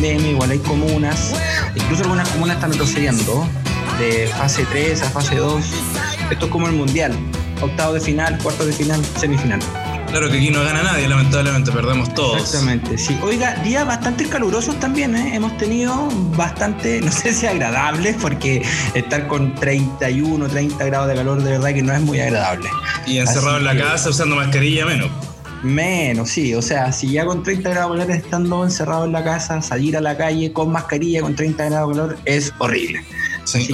pandemia, igual hay comunas. Incluso algunas comunas están retrocediendo de fase 3 a fase 2. Esto es como el mundial. Octavo de final, cuarto de final, semifinal. Claro que aquí no gana nadie, lamentablemente, perdemos todos. Exactamente, sí. Oiga, días bastante calurosos también, ¿eh? Hemos tenido bastante, no sé si agradables, porque estar con 31, 30 grados de calor de verdad que no es muy agradable. Y encerrado en la casa usando mascarilla menos. Menos, sí. O sea, si ya con 30 grados de calor estando encerrado en la casa, salir a la calle con mascarilla con 30 grados de calor es horrible.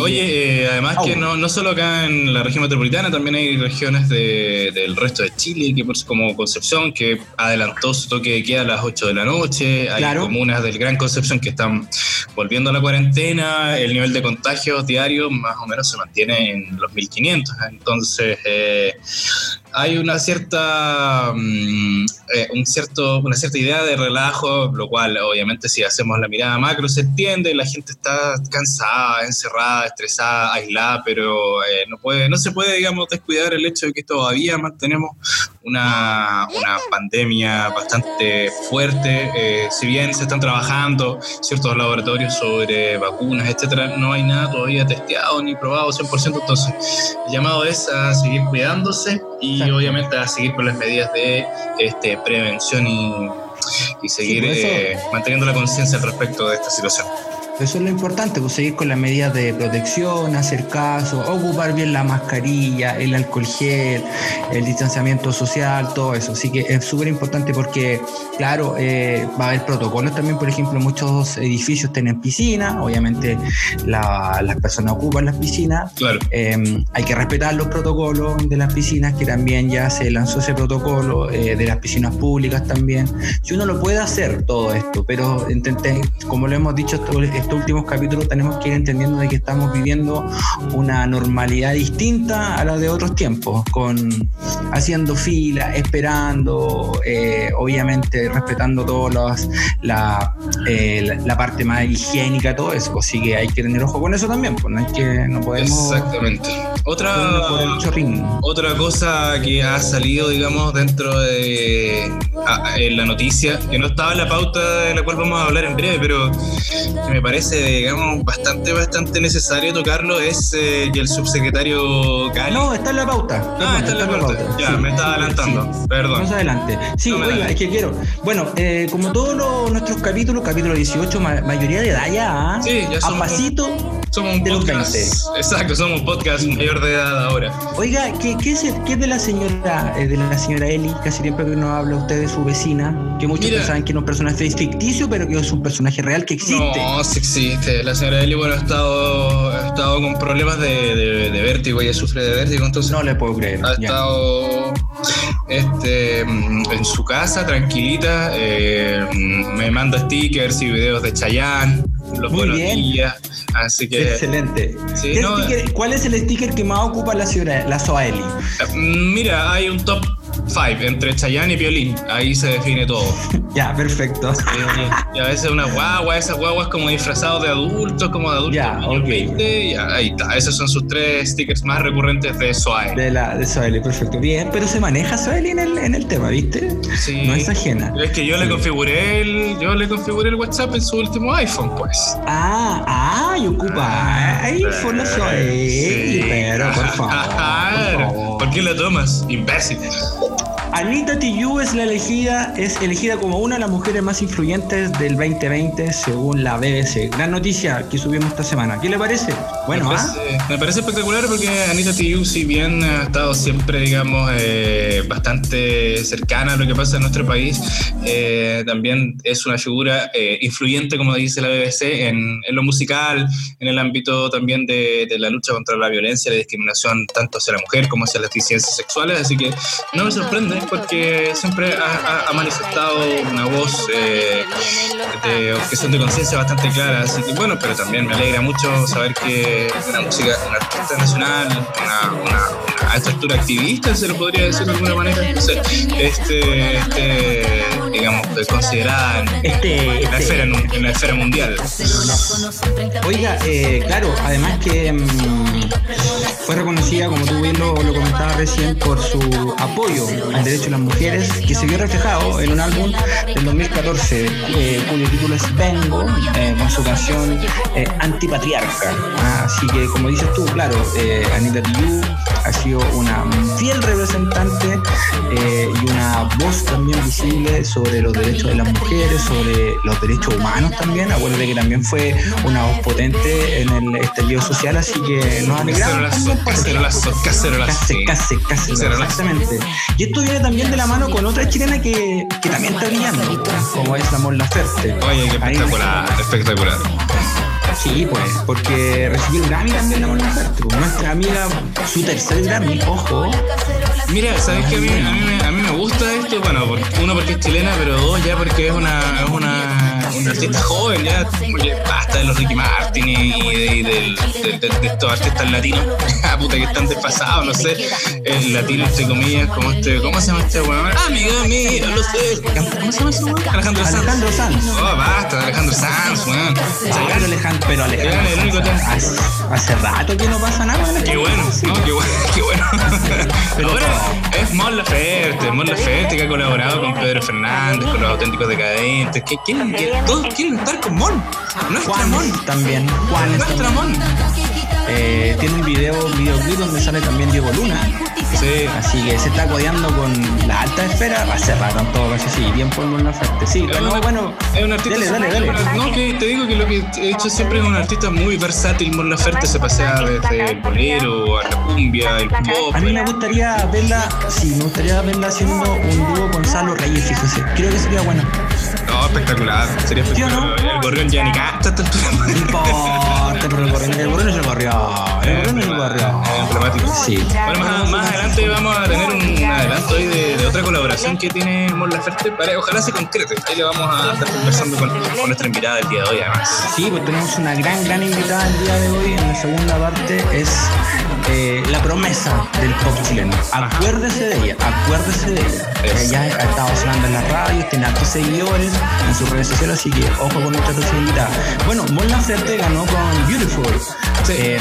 Oye, eh, además que no, no solo acá en la región metropolitana, también hay regiones del resto de Chile, que como Concepción, que adelantó su toque de queda a las 8 de la noche. Hay comunas del Gran Concepción que están volviendo a la cuarentena. El nivel de contagios diarios más o menos se mantiene en los 1500. Entonces, eh, hay una cierta, mm, eh, un cierto, una cierta idea de relajo, lo cual obviamente si hacemos la mirada macro se entiende, la gente está cansada, encerrada, estresada, aislada, pero eh, no, puede, no se puede, digamos, descuidar el hecho de que todavía mantenemos una, una pandemia bastante fuerte, eh, si bien se están trabajando ciertos laboratorios sobre vacunas, etcétera, no hay nada todavía testeado ni probado 100%, entonces el llamado es a seguir cuidándose y obviamente a seguir con las medidas de este, prevención y, seguir eh, manteniendo la conciencia al respecto de esta situación. Eso es lo importante, pues seguir con las medidas de protección, hacer caso, ocupar bien la mascarilla, el alcohol gel, el distanciamiento social, todo eso. Así que es súper importante porque, claro, eh, va a haber protocolos también, por ejemplo, muchos edificios tienen piscina, obviamente las personas ocupan las piscinas. Claro. Em, hay que respetar los protocolos de las piscinas, que también ya se lanzó ese protocolo, eh, de las piscinas públicas también. Si uno lo puede hacer todo esto, pero intenté, como lo hemos dicho, estos últimos capítulos tenemos que ir entendiendo de que estamos viviendo una normalidad distinta a la de otros tiempos, con haciendo fila, esperando, eh, obviamente respetando todas la, eh, la, parte más higiénica, todo eso. Así que hay que tener ojo con eso también, pues no hay que, no podemos. Exactamente. Otra, otra cosa que ha salido, digamos, dentro de en la noticia, que no estaba en la pauta de la cual vamos a hablar en breve, pero que me parece, digamos, bastante, bastante necesario tocarlo, es eh, el subsecretario Cali... No, está en la pauta. Ah, está, en la, pauta. Ya, me estaba adelantando, perdón. Más adelante. Sí, oiga, es que quiero... Bueno, eh, como todos nuestros capítulos, capítulo 18, mayoría de edad ya, ¿ah? sí, ya a pasito somos un podcast, Exacto, somos un podcast mayor de edad ahora. Oiga, ¿qué, qué, es, qué es de la señora eh, de la señora Eli? Casi siempre que nos habla usted de su vecina, que muchos saben que no es un personaje ficticio, pero que es un personaje real que existe. No, sí existe. La señora Eli, bueno, ha estado, ha estado con problemas de, de, vértigo, ella sufre de vértigo, entonces... No le puedo creer. Ha estado este, en su casa, tranquilita, eh, me manda stickers y videos de Chayanne, los Muy buenos bien. días. Así que. Excelente. ¿Cuál es el sticker que más ocupa la, ciudad, la Soaeli? Mm, mira, hay un top Five, entre Chayanne y Violín. Ahí se define todo. ya, perfecto. y a veces una guagua, esas guaguas como disfrazados de adultos, como de adultos. Ya, ok. ya, ahí está. Esos son sus tres stickers más recurrentes de Soaeli. De la de Soaeli, perfecto. Bien, pero se maneja Soaeli en el, en el tema, ¿viste? Sí. No es ajena. Es que yo le configuré el, yo le configuré el WhatsApp en su último iPhone, pues. Ah, ah, y ocupa ah, iPhone Soaeli. Sí. Pero, por favor. por, favor. ¿Por qué la tomas, imbécil? Anita Tijoux es la elegida, es elegida como una de las mujeres más influyentes del 2020 según la BBC. Gran noticia que subimos esta semana. ¿Qué le parece? Bueno, me parece, ¿ah? me parece espectacular porque Anita Tijoux, si bien ha estado siempre, digamos, eh, bastante cercana a lo que pasa en nuestro país, eh, también es una figura eh, influyente, como dice la BBC, en, lo musical, en el ámbito también de, de, la lucha contra la violencia y la discriminación tanto hacia la mujer como hacia las disidencias sexuales. Así que no me sorprende porque siempre ha, manifestado una voz eh, de objeción de conciencia bastante clara. Así que bueno, pero también me alegra mucho saber que una música, una artista nacional, una, una, a esta altura activista, se lo podría decir de alguna manera, este, este digamos, considerada en, este, en, la, esfera, en, la esfera mundial. Oiga, eh, claro, además que. Mm, fue reconocida, como tú bien lo, lo comentabas recién, por su apoyo al derecho de las mujeres, que se vio reflejado en un álbum del 2014, eh, cuyo título es Vengo, eh, con su canción eh, Antipatriarca. Ah, así que, como dices tú, claro, Anita Tijoux ha sido una fiel representante y una voz también visible sobre los derechos de las mujeres, sobre los derechos humanos también. Acuérdate que también fue una voz potente en el estallido social, así que nos alegramos. Cacerolazo, cacerolazo, casi, exactamente. Y esto viene también de la mano con otra chilena que, que también está brillando, como es la Mon Laferte. Oye, qué espectacular, espectacular. Sí, pues, porque recibió el Grammy también la Mon Laferte. Pues, nuestra amiga, su tercer Grammy, ojo. Mira, ¿sabes qué? A mí, a, mí, a mí me gusta esto, bueno, uno porque es chilena, pero dos ya porque es una, es una un artista joven, ya, basta de los Ricky Martin y, de, estos artistas latinos, ah, puta que están desfasados, no sé, el latino entre comillas, como este, ¿cómo se llama este weón? Amigo mío, lo sé. ¿Cómo se llama ese weón? Alejandro Sanz. Alejandro Sanz. Oh, basta, Alejandro Sanz, weón. pero Alejandro, pero Alejandro hace, hace, rato que no pasa nada. Qué bueno, no, qué bueno, qué bueno. Ahora es Mon Laferte, Mon Laferte que ha colaborado con Pedro Fernández, con los auténticos decadentes. ¿Quién, quién, todos quieren estar con Mon. Nuestra Juan Mon. También. Juan Nuestra Mon. Eh, tiene un video, un videoclip donde sale también Diego Luna. Sí. Así que se está codeando con la alta esfera. Va a cerrar en todo caso, sí, bien por una oferta. Sí, bueno, bueno. Es un artista. Dale, dale, dale. No, que te digo que lo que he hecho siempre es un artista muy versátil. Mon Laferte se pasea desde el bolero a la cumbia, el pop. A mí me gustaría verla, sí, me gustaría verla haciendo un dúo con Salo Reyes, fíjese. Creo que sería bueno. No, espectacular. Sería espectacular. El gorrión ya ni cacha. No importa, pero el gorrión, el gorrión es el gorrión. El gorrión es el gorrión. Emblemático. Sí. Bueno, más, más adelante vamos a tener un adelanto ahí de, de otra colaboración que tiene Mon Laferte. Para, ojalá se concrete. Ahí le vamos a estar conversando con, con, nuestra invitada del día de hoy, además. Sí, pues tenemos una gran, gran invitada el día de hoy. En la segunda parte es eh, la promesa del pop chileno. Acuérdese de ella, acuérdese de ella. Ella ha estado sonando en la radio, tiene altos seguidores en sus redes sociales, así que ojo con nuestra posibilidad. Bueno, Mon Laferte ganó con Beautiful. Eh,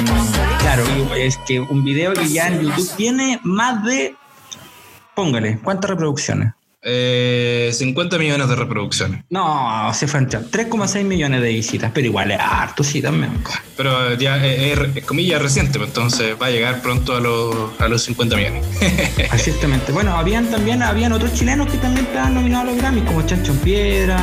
claro, es que un video que ya en YouTube tiene más de, póngale, ¿cuántas reproducciones? Eh, 50 millones de reproducciones. No, se fue 3,6 millones de visitas, pero igual es harto, sí, también. Pero ya es, es, comillas reciente, pues, entonces va a llegar pronto a los, a los 50 millones. Exactamente. Bueno, habían también habían otros chilenos que también estaban nominados a los Grammys, como Chancho en Piedra,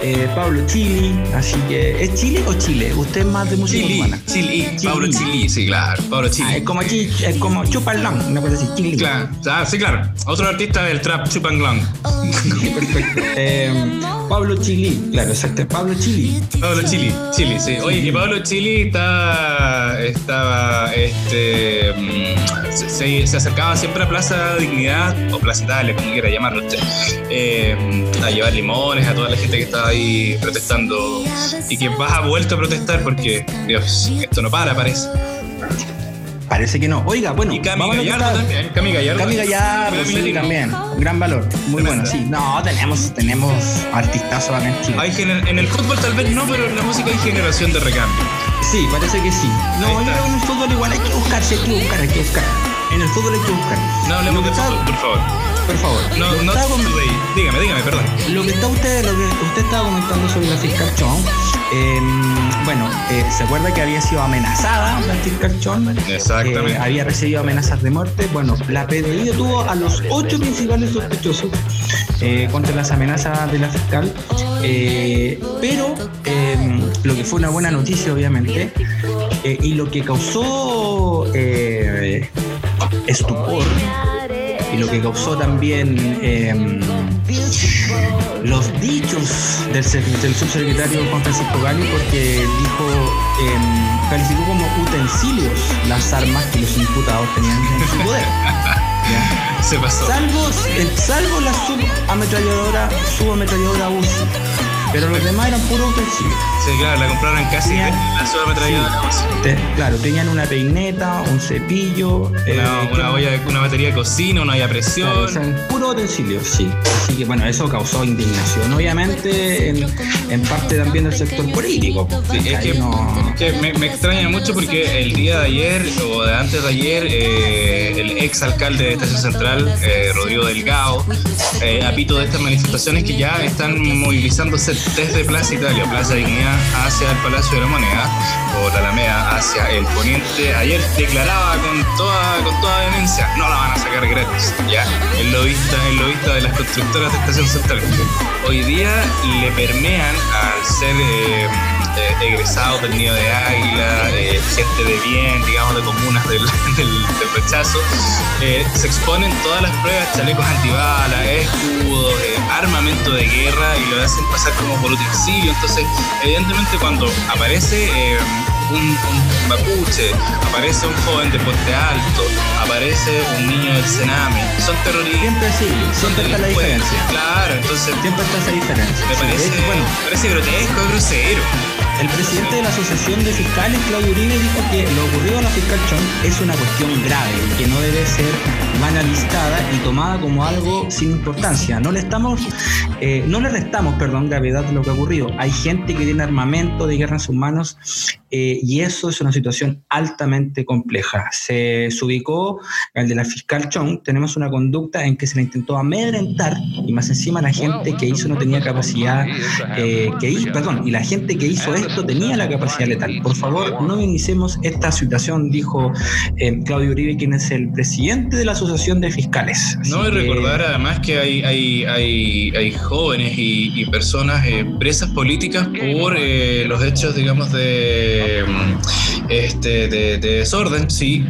eh, Pablo Chili, así que ¿es Chile o Chile? Usted es más de música Chili, urbana. Chili, Chili, Pablo Chili, sí, claro, Pablo Chili. Ah, es como aquí, es como Chupalón, una cosa así, Chili. Claro, ah, sí, claro. Otro artista del trap, Chupanglong. Perfecto. Eh, Pablo Chili, claro, exacto, Pablo Chili. Pablo Chili, Chili, sí. Oye, que Pablo Chili está, estaba, este, se, se, acercaba siempre a Plaza Dignidad, o Plaza Italia, como quiera llamarlo usted, eh, a llevar limones a toda la gente que estaba ahí protestando y que va a vuelto a protestar porque, Dios, esto no para, parece. Parece que no. Oiga, bueno. Y Cami Gallardo también. Cami Gallardo. Cami Gallardo, sí, también. Gran valor. Muy bueno, sí. No, tenemos, tenemos artistazos acá en Chile. Hay en el fútbol tal vez no, pero en la música hay generación de recambio. Sí, parece que sí. No, yo creo que en el fútbol igual hay que buscar, sí, hay que buscar, hay que buscar. En el fútbol hay que buscar. No hablemos de fútbol, por favor. Por favor. No, no, dígame, dígame, perdón. Lo que está usted, lo que usted estaba comentando sobre la fiscal Chong, eh, bueno, eh, se acuerda que había sido amenazada la fiscal Chong. Exactamente. Eh, había recibido amenazas de muerte. Bueno, la PDI tuvo a los ocho principales sospechosos eh, contra las amenazas de la fiscal. Pero em, lo que fue una buena noticia, obviamente, y lo que causó estupor y lo que causó también eh, los dichos del, del, subsecretario Juan Francisco Gali porque dijo, eh, calificó como utensilios las armas que los imputados tenían en su poder. ¿ya? Se pasó. Salvo, salvo la subametralladora, subametralladora UCI. Pero los demás eran puros utensilios. Sí, claro, la compraron casi tenían, la sola metralleta Claro, tenían una peineta, un cepillo. Una, eh, una, olla, una batería de cocina, una olla a presión. Claro, o sea, puro utensilio, sí. Así que bueno, eso causó indignación. Obviamente, en, en parte también del sector político. Sí, es que, que me, me, extraña mucho porque el día de ayer o de antes de ayer, eh, el ex alcalde de Estación Central, eh, Rodrigo Delgado, eh, apito de estas manifestaciones que ya están movilizándose desde Plaza Italia, Plaza Dignidad, hacia el Palacio de la Moneda, o la Alameda hacia el poniente. Ayer declaraba con toda, con toda vehemencia, no la van a sacar gratis, ya, el lobista, el lobista de las constructoras de Estación Central. Hoy día le permean al ser eh, egresados del nido de águila, eh, gente de bien, digamos, de comunas del, rechazo, eh, se exponen todas las pruebas, chalecos antibalas, escudos, eh, armamento de guerra y lo hacen pasar como por utensilio. Entonces, evidentemente cuando aparece un, mapuche, aparece un joven de Puente Alto, aparece un niño del Sename, son terroristas. Siempre sí, siempre está la diferencia. Claro, entonces. Siempre está esa diferencia. Me parece, bueno, parece grotesco, grosero. El presidente de la Asociación de Fiscales, Claudio Uribe, dijo que lo ocurrido a la fiscal Chong es una cuestión grave, que no debe ser banalizada y tomada como algo sin importancia. No le estamos, eh, no le restamos, perdón, gravedad de lo que ha ocurrido. Hay gente que tiene armamento de guerra en sus manos eh, y eso es una situación altamente compleja. Se, ubicó el de la fiscal Chong, tenemos una conducta en que se le intentó amedrentar y más encima la gente que hizo no tenía capacidad, eh, que hizo, perdón, y la gente que hizo esto tenía la capacidad letal. Por favor, no minimicemos esta situación, dijo eh, Claudio Uribe, quien es el presidente de la Asociación de Fiscales. no, y recordar además que hay, hay, hay, hay jóvenes y, personas eh, presas políticas por eh, los hechos, digamos, de, este, de, desorden, sí,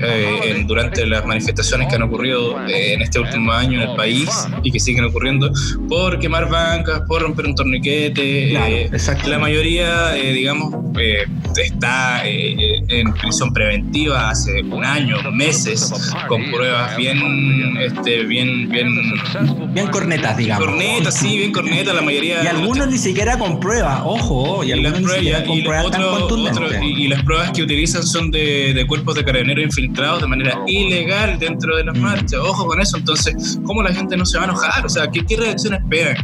durante las manifestaciones que han ocurrido en este último año en el país y que siguen ocurriendo, por quemar bancas, por romper un torniquete. la mayoría, digamos, digamos, eh, está eh, eh, en prisión preventiva hace un año, meses, con pruebas bien, este, bien, bien, bien cornetas, digamos. Cornetas, sí, bien cornetas, la mayoría. Y algunos ni siquiera con pruebas, ojo, y, las pruebas, con pruebas y, las pruebas que utilizan son de, cuerpos de carabineros infiltrados de manera ilegal dentro de las mm. marchas. Ojo con eso, entonces, ¿cómo la gente no se va a enojar? O sea, ¿qué, qué reacción esperan?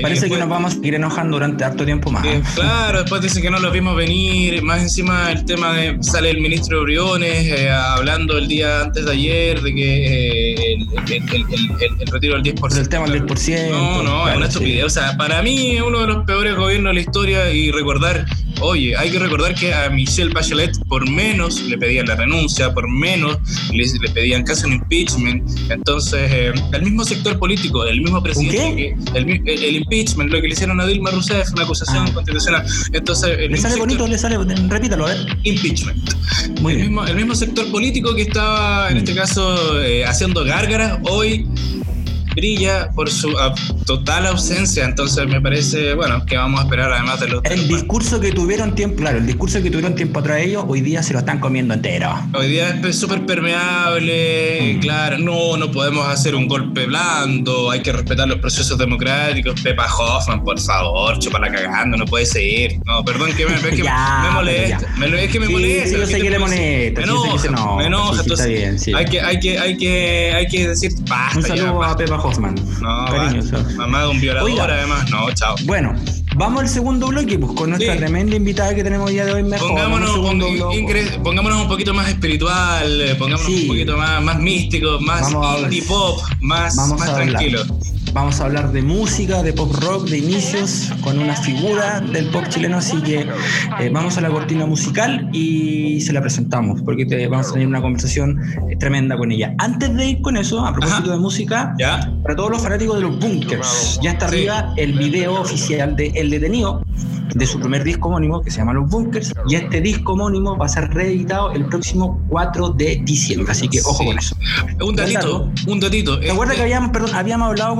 Parece que nos vamos a ir enojando durante harto tiempo más. claro, después dicen que no lo vimos venir, más encima el tema de, sale el ministro Briones eh, hablando el día antes de ayer de que eh, el, retiro del 10%. El tema del 10%. No, no, es una estupidez. O sea, para mí es uno de los peores gobiernos de la historia y recordar Oye, hay que recordar que a Michelle Bachelet por menos le pedían la renuncia, por menos le, pedían casi un impeachment. Entonces, eh, el mismo sector político, el mismo presidente, el, impeachment, lo que le hicieron a Dilma Rousseff, una acusación ah. constitucional. Entonces, le sale bonito, le sale, repítalo, a ver. Impeachment. Muy el, Mismo, el mismo sector político que estaba, en este caso, eh, haciendo gárgaras, hoy brilla por su total ausencia. Entonces me parece, bueno, que vamos a esperar además de los... El discurso que tuvieron tiempo, claro, el discurso que tuvieron tiempo atrás de ellos, hoy día se lo están comiendo entero. Hoy día es súper permeable, mm. claro, no, no podemos hacer un golpe blando, hay que respetar los procesos democráticos. Pepa Hoffman, por favor, la cagando, no puede seguir. No, perdón, que me, es que me molesta. Me, es que me molesta. yo sé que le molesta. Me enoja, no, me enoja. entonces, hay, que, hay, que, hay, que, hay que decir basta. Un saludo a Pepa Hoffman. No, mamá de un violador, además. No, chao. Bueno, vamos al segundo bloque, pues con nuestra tremenda invitada que tenemos día de hoy mejor. Pongámonos, pongámonos un poquito más espiritual, pongámonos un poquito más, más místico, más indie pop, más, más tranquilo. Vamos a hablar de música, de pop rock, de inicios, con una figura del pop chileno, así que eh, vamos a la cortina musical y se la presentamos, porque te, vamos a tener una conversación eh, tremenda con ella. Antes de ir con eso, a propósito de música, para todos los fanáticos de los bunkers, ya está arriba el video oficial de El Detenido, de su primer disco homónimo que se llama Los Bunkers, y este disco homónimo va a ser reeditado el próximo 4 de diciembre, así que ojo con eso. Un datito, un datito. ¿Te acuerdas que este habíamos, perdón, habíamos hablado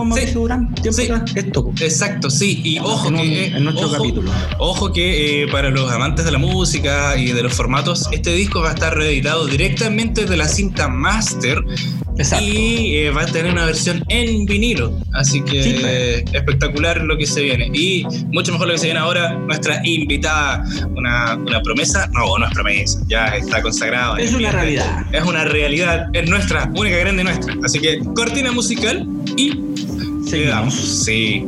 con Exacto, sí. Y ojo que. En nuestro capítulo. Ojo que eh, para los amantes de la música y de los formatos, este disco va a estar reeditado directamente de la cinta Master Y eh, va a tener una versión en vinilo. Así que pues. espectacular lo que se viene. Y mucho mejor lo que se viene ahora, nuestra invitada, una, una promesa. No, no es promesa, ya está consagrado. Es una realidad. Es una realidad, es nuestra, única grande nuestra. Así que cortina musical y seguimos. Sí.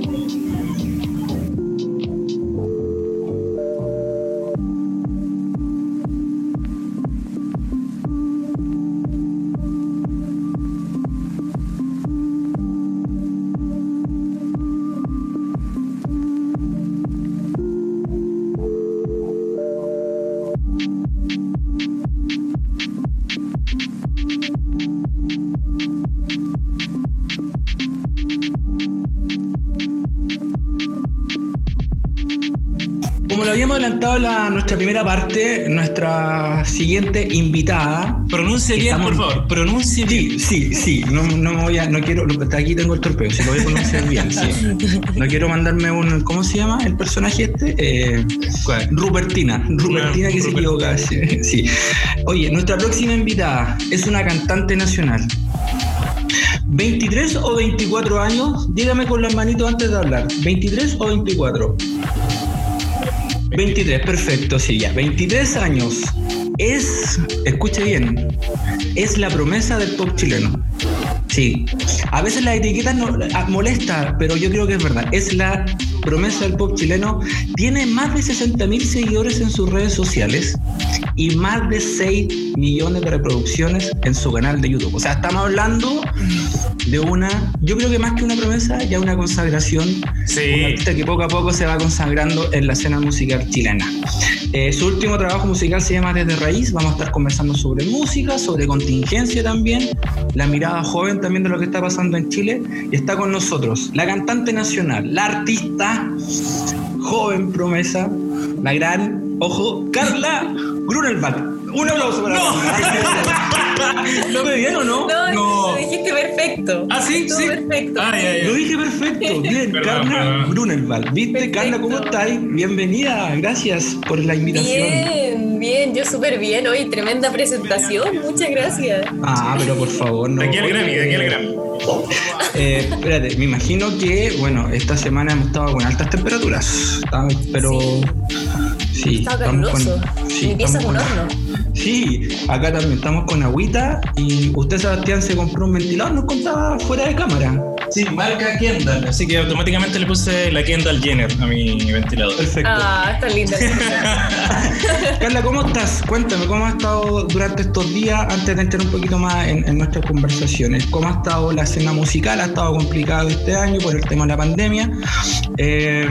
Nuestra siguiente invitada. Pronuncie bien, por favor. Pronuncie bien. Sí, sí, No, no me voy a, no quiero, aquí tengo el torpeo, si lo voy a pronunciar bien, sí. No quiero mandarme un, ¿cómo se llama el personaje este? Eh, Rupertina. Rupertina que se equivoca. Sí. Oye, nuestra próxima invitada es una cantante nacional. 23 o 24 años, dígame con las manitos antes de hablar. ¿23 o 24? 23, perfecto, sí, ya. 23 años. Es, escuche bien, es la promesa del pop chileno. Sí. A veces la etiqueta ah, molesta, pero yo creo que es verdad. Es la promesa del pop chileno. Tiene más de 60 mil seguidores en sus redes sociales y más de 6 millones de reproducciones en su canal de YouTube. O sea, estamos hablando de una, yo creo que más que una promesa, ya una consagración. Sí. que poco a poco se va consagrando en la escena musical chilena. Eh, su último trabajo musical se llama Desde Raíz. Vamos a estar conversando sobre música, sobre contingencia también, la mirada joven también de lo que está pasando en Chile. Y está con nosotros la cantante nacional, la artista, joven promesa, la gran, ojo, Carla Grunelbach. Un aplauso para no. ¿Lo ve bien o no? No, no. lo dijiste perfecto. Ah, sí, sí. perfecto. Ah, Lo dije perfecto. Bien, Carla Grunelwald. ¿Viste, Carla, cómo estás? Bienvenida. Gracias por la invitación. Bien, bien. Yo súper bien. Hoy, tremenda presentación. Muchas gracias. Ah, pero por favor, no. De aquí al Grammy, de aquí al Grammy. Eh, espérate, me imagino que, bueno, esta semana hemos estado con altas temperaturas, pero sí, está caluroso. sí, empieza con horno. Sí, acá también estamos con agüita y usted, Sebastián, se compró un ventilador, nos contaba fuera de cámara. Sí, marca Kendall, así que automáticamente le puse la Kendall Jenner a mi ventilador. Perfecto. Ah, está linda. Carla, ¿cómo estás? Cuéntame, ¿cómo has estado durante estos días antes de entrar un poquito más en, nuestras conversaciones? ¿Cómo ha estado la escena musical? ¿Ha estado complicado este año por el tema de la pandemia? Eh,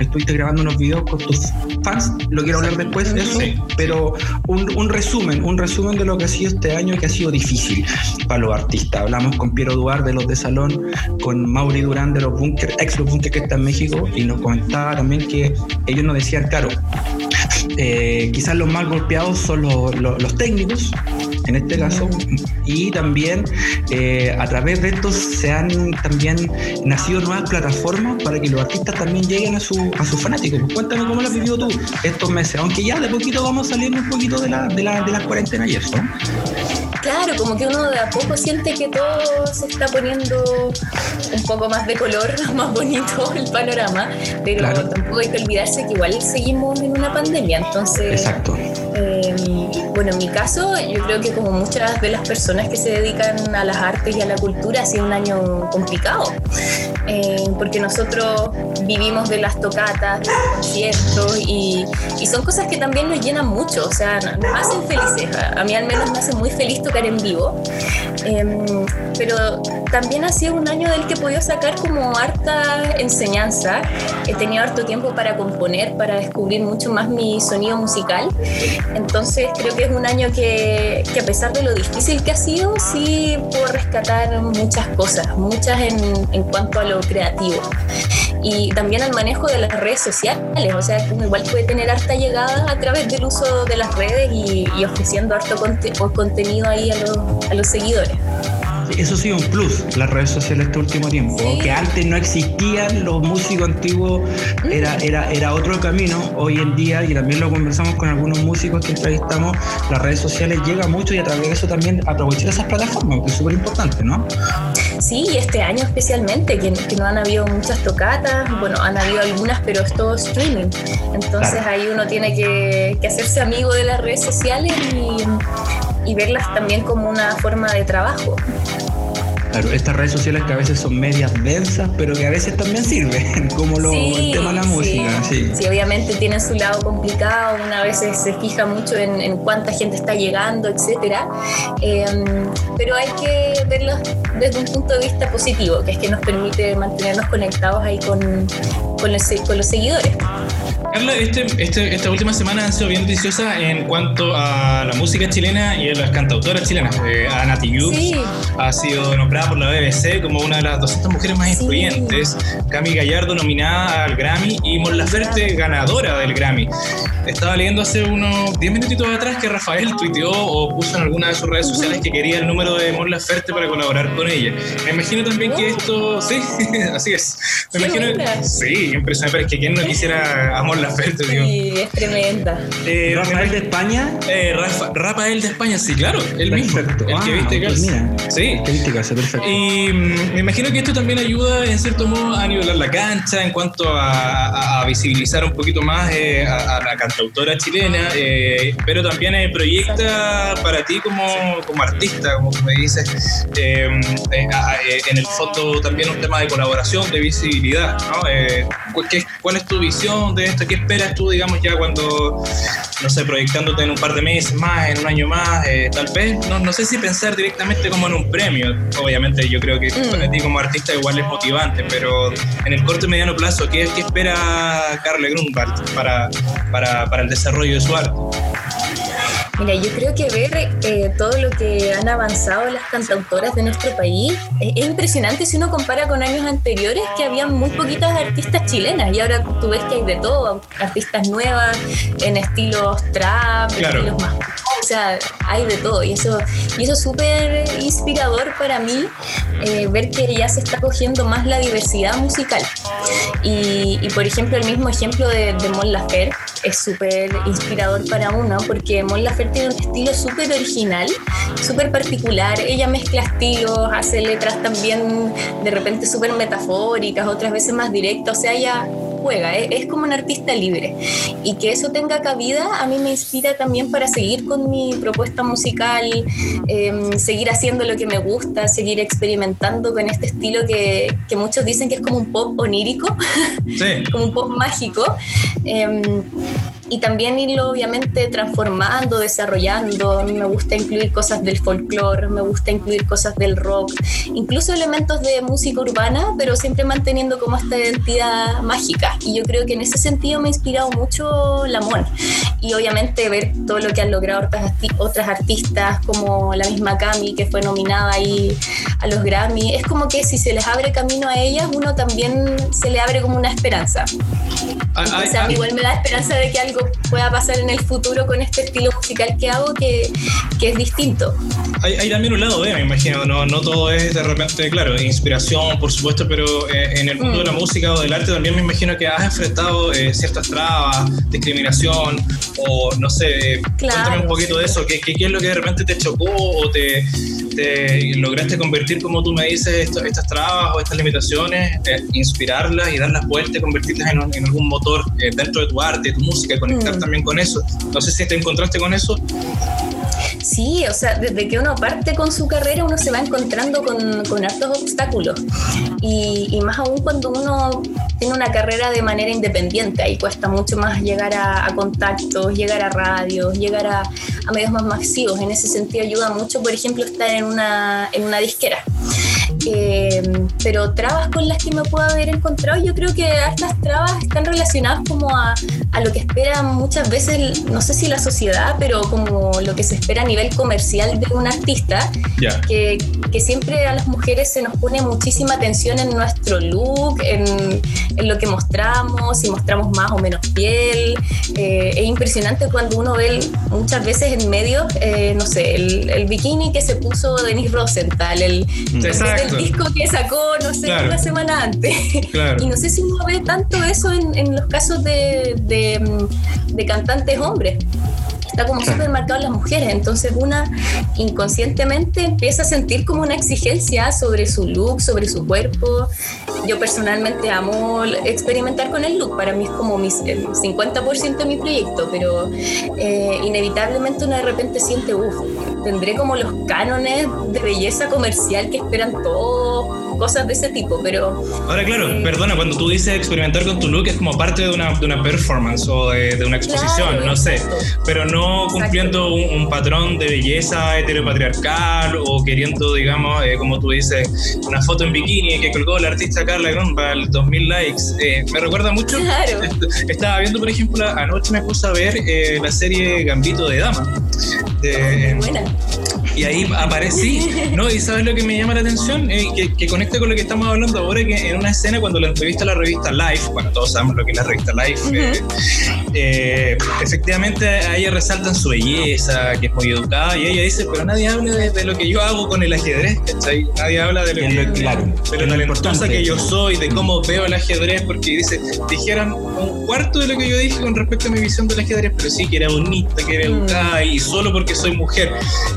estuviste grabando unos videos con tus fans, lo quiero hablar después de eso, pero un, resumen, un resumen de lo que ha sido este año que ha sido difícil para los artistas. Hablamos con Piero Duarte de los de Salón, con Mauri Durán de los Bunker, ex los Bunker que está en México, y nos comentaba también que ellos nos decían, claro, eh, quizás los más golpeados son los, técnicos, en este caso, y también eh, a través de estos se han también nacido nuevas plataformas para que los artistas también lleguen a, su, a sus fanáticos. Cuéntame cómo lo has vivido tú estos meses, aunque ya de poquito vamos saliendo un poquito de la, de la, de la cuarentena y eso. Claro, como que uno de a poco siente que todo se está poniendo un poco más de color, más bonito el panorama, pero tampoco hay que olvidarse que igual seguimos en una pandemia, entonces... Exacto. Eh, bueno, en mi caso, yo creo que como muchas de las personas que se dedican a las artes y a la cultura, ha sido un año complicado, eh, porque nosotros vivimos de las tocatas, de los conciertos, y, y, son cosas que también nos llenan mucho, o sea, nos hacen felices. A mí al menos me hace muy feliz tocar en vivo, em, pero también ha sido un año del que he podido sacar como harta enseñanza. He tenido harto tiempo para componer, para descubrir mucho más mi sonido musical. Entonces creo que es un año que, a pesar de lo difícil que ha sido, sí puedo rescatar muchas cosas, muchas en, en cuanto a lo creativo y también al manejo de las redes sociales, o sea, uno igual puede tener harta llegada a través del uso de las redes y, ofreciendo harto contenido ahí a los, a los seguidores. Eso sí, un plus, las redes sociales este último tiempo. Que antes no existían, los músicos antiguos era, era, era otro camino. Hoy en día, y también lo conversamos con algunos músicos que entrevistamos, las redes sociales llegan mucho y a través de eso también aprovechar esas plataformas, que es súper importante, ¿no? Sí, y este año especialmente, que, no han habido muchas tocatas, bueno, han habido algunas, pero es todo streaming. Entonces ahí uno tiene que, que hacerse amigo de las redes sociales y y verlas también como una forma de trabajo. Claro, estas redes sociales que a veces son medias densas, pero que a veces también sirven, como lo, el tema de la música. Sí. sí. obviamente tienen su lado complicado, una vez se fija mucho en, cuánta gente está llegando, etcétera, em, pero hay que verlos desde un punto de vista positivo, que es que nos permite mantenernos conectados ahí con, con, los, con los seguidores. Carla, este, este, esta última semana han sido bien deliciosas en cuanto a la música chilena y a las cantautoras chilenas. Eh, Ana ha sido nombrada por la BBC como una de las 200 mujeres más influyentes. Cami Gallardo nominada al Grammy y Mon Laferte ganadora del Grammy. Estaba leyendo hace unos 10 minutitos atrás que Rafael tuiteó o puso en alguna de sus redes sociales que quería el número de Mon Laferte para colaborar con ella. Me imagino también que esto, sí, así es. Me imagino, sí, impresionante, pero es que quien no quisiera a Mon Digo. Sí, es tremenda. Eh, ¿Rafael de España? Eh, Rafael de España, sí, claro, el mismo. El que ah, viste pues Sí. El que viste perfecto. Y mm, me imagino que esto también ayuda en cierto modo a nivelar la cancha en cuanto a, visibilizar un poquito más eh, a, la cancha autora chilena, eh, pero también eh, proyecta para ti como, como artista, como me dices, eh, en el fondo también un tema de colaboración, de visibilidad, ¿no? ¿Cuál es tu visión de esto? ¿Qué esperas tú, digamos, ya cuando, no sé, proyectándote en un par de meses más, en un año más, tal vez, no, no sé si pensar directamente como en un premio, obviamente yo creo que mm. para ti como artista igual es motivante, pero en el corto y mediano plazo, ¿qué, qué espera Carle Grunwald para, para para, el desarrollo de su arte. Mira, yo creo que ver eh, todo lo que han avanzado las cantautoras de nuestro país es, impresionante si uno compara con años anteriores que había muy poquitas artistas chilenas. Y ahora tú ves que hay de todo, artistas nuevas en estilos trap, estilos más o sea, hay de todo y eso, y eso es súper inspirador para mí eh, ver que ya se está cogiendo más la diversidad musical. Y, por ejemplo, el mismo ejemplo de, de Mon es súper inspirador para uno porque Mon Laferte tiene un estilo súper original, súper particular. Ella mezcla estilos, hace letras también de repente súper metafóricas, otras veces más directas. O sea, ella juega, ¿eh? es como un artista libre. Y que eso tenga cabida a mí me inspira también para seguir con mi propuesta musical, em, seguir haciendo lo que me gusta, seguir experimentando con este estilo que, que muchos dicen que es como un pop onírico, como un pop mágico. Em, y también irlo obviamente transformando, desarrollando. A mí me gusta incluir cosas del folclore, me gusta incluir cosas del rock, incluso elementos de música urbana, pero siempre manteniendo como esta identidad mágica. Y yo creo que en ese sentido me ha inspirado mucho Lamón. Y obviamente ver todo lo que han logrado otras, otras artistas como la misma Cami, que fue nominada ahí a los Grammy, es como que si se les abre camino a ellas, uno también se le abre como una esperanza. Entonces a mí igual me da esperanza de que algo pueda pasar en el futuro con este estilo musical que hago que, que es distinto. Hay, también un lado B, me imagino, no, no todo es de repente, claro, inspiración, por supuesto, pero eh, en el mundo de la mm. música o del arte también me imagino que has enfrentado eh, ciertas trabas, discriminación o no sé, cuéntame un poquito de eso, ¿Qué, ¿qué, es lo que de repente te chocó o te, te lograste convertir, como tú me dices, estas trabas o estas limitaciones, eh, inspirarlas y darlas vuelta, convertirlas en, en algún motor dentro de tu arte, tu música, también con eso. No sé si te encontraste con eso. Sí, o sea, desde que uno parte con su carrera uno se va encontrando con, con hartos obstáculos y, más aún cuando uno tiene una carrera de manera independiente, ahí cuesta mucho más llegar a, contactos, llegar a radios, llegar a, medios más masivos. En ese sentido ayuda mucho, por ejemplo, estar en una, en una disquera. Eh, pero trabas con las que me puedo haber encontrado, yo creo que estas trabas están relacionadas como a, a lo que espera muchas veces, no sé si la sociedad, pero como lo que se espera a nivel comercial de un artista, que, que, siempre a las mujeres se nos pone muchísima atención en nuestro look, en, en lo que mostramos, si mostramos más o menos piel. Eh, es impresionante cuando uno ve muchas veces en medios, eh, no sé, el, el, bikini que se puso Denise Rosenthal, el, el disco que sacó, no sé, una semana antes. Y no sé si uno ve tanto eso en, en los casos de, de, de cantantes hombres. Está como súper marcado en las mujeres, entonces una inconscientemente empieza a sentir como una exigencia sobre su look, sobre su cuerpo. Yo personalmente amo experimentar con el look, para mí es como mi, el 50% de mi proyecto, pero eh, inevitablemente uno de repente siente, uff, tendré como los cánones de belleza comercial que esperan todos cosas de ese tipo, pero... Ahora, claro, eh, perdona, cuando tú dices experimentar con tu look es como parte de una, de una performance o de, una exposición, no sé, pero no cumpliendo un, patrón de belleza heteropatriarcal o queriendo, digamos, eh, como tú dices, una foto en bikini que colgó la artista Carla Grunwald, 2000 likes. Eh, me recuerda mucho, claro. estaba viendo, por ejemplo, anoche me puse a ver la serie Gambito de Dama. De, buena. Y ahí aparecí, ¿no? Y sabes lo que me llama la atención, que, que conecta con lo que estamos hablando ahora, que en una escena cuando la entrevista a la revista Life, bueno, todos sabemos lo que es la revista Life, eh, eh, efectivamente a ella resaltan su belleza, que es muy educada, y ella dice, pero nadie habla de, lo que yo hago con el ajedrez, ¿cachai? Nadie habla de lo, que, claro, de lo talentosa que yo soy, de cómo veo el ajedrez, porque dice, dijeran un cuarto de lo que yo dije con respecto a mi visión del ajedrez, pero sí que era bonita, que era educada, y solo porque soy mujer.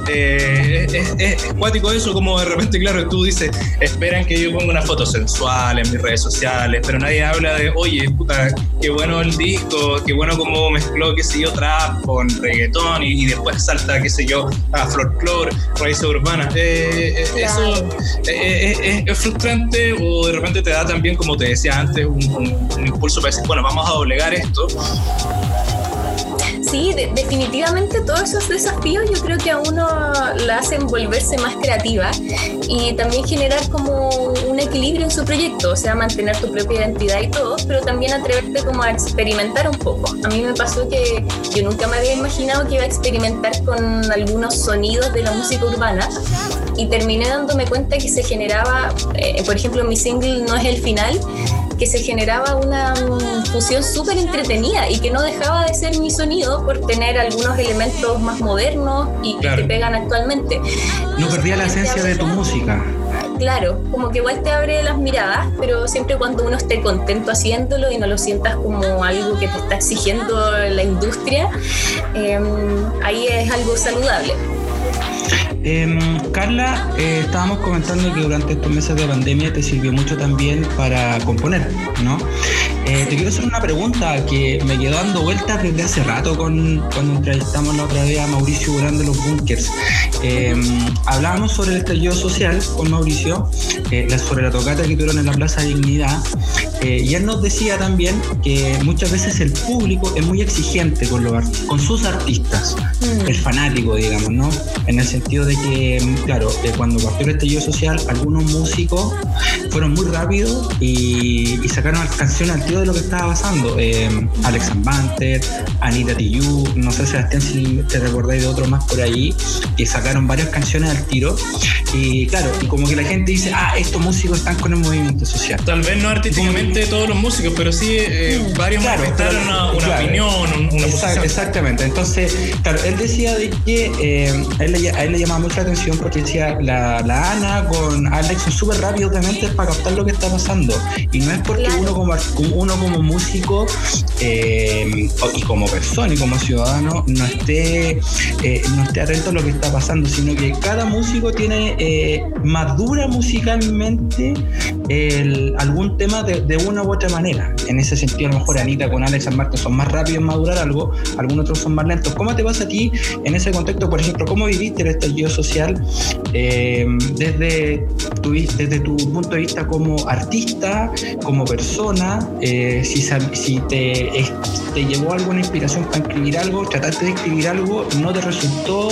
Eh, es, es, es, cuático eso, como de repente, claro, tú dices, esperan que yo ponga una foto sensual en mis redes sociales, pero nadie habla de, oye, puta, qué bueno el disco, qué bueno cómo mezcló, qué sé yo, trap con reggaetón y, después salta, qué sé yo, a folclore, raíces urbanas. Eh, eh, eso eh, es frustrante o de repente te da también, como te decía antes, un, un impulso para decir, bueno, vamos a doblegar esto Sí, definitivamente todos esos desafíos yo creo que a uno la hacen volverse más creativa y también generar como un equilibrio en su proyecto, o sea, mantener tu propia identidad y todo, pero también atreverte como a experimentar un poco. A mí me pasó que yo nunca me había imaginado que iba a experimentar con algunos sonidos de la música urbana y terminé dándome cuenta que se generaba, eh, por ejemplo, mi single No es el final, que se generaba una fusión súper entretenida y que no dejaba de ser mi sonido por tener algunos elementos más modernos y que pegan actualmente. No perdía la esencia de tu música. Claro, como que igual te abre las miradas, pero siempre cuando uno esté contento haciéndolo y no lo sientas como algo que te está exigiendo la industria, em, ahí es algo saludable. Em, Carla, eh, estábamos comentando que durante estos meses de pandemia te sirvió mucho también para componer, ¿no? Eh, te quiero hacer una pregunta que me quedó dando vueltas desde hace rato con, cuando entrevistamos la otra vez a Mauricio Durán de los Bunkers. Em, hablábamos sobre el estallido social con Mauricio, eh, sobre la tocata que tuvieron en la Plaza Dignidad, y él nos decía también que muchas veces el público es muy exigente con, los, con sus artistas, mm. el fanático, digamos, ¿no? En el sentido de que, claro, cuando partió el estallido social, algunos músicos fueron muy rápidos y, sacaron canciones al tío de lo que estaba pasando. Eh, Alex Banter, Anita Tijoux, no sé Sebastián si te recordáis de otros más por ahí, que sacaron varias canciones al tiro. Y claro, y como que la gente dice, ah, estos músicos están con el movimiento social. Tal vez no artísticamente todos los músicos, pero sí eh, varios claro, manifestaron una, opinión, una Exactamente. Entonces, claro, él decía de que eh, él, a él le llamaba mucha atención porque decía la, la Ana con Alex son súper rápido obviamente para captar lo que está pasando. Y no es porque uno como uno como músico eh, y como persona y como ciudadano no esté eh, no esté atento a lo que está pasando sino que cada músico tiene eh, madura musicalmente algún tema de, una u otra manera. En ese sentido a lo mejor Anita con Alex San Martín son más rápidos en madurar algo algunos otros son más lentos. ¿cómo te pasa a ti en ese contexto por ejemplo cómo viviste el estallido social eh, desde, tu, desde tu punto de vista como artista, como persona, eh, si, si te, te llevó alguna inspiración para escribir algo, trataste de escribir algo, no te resultó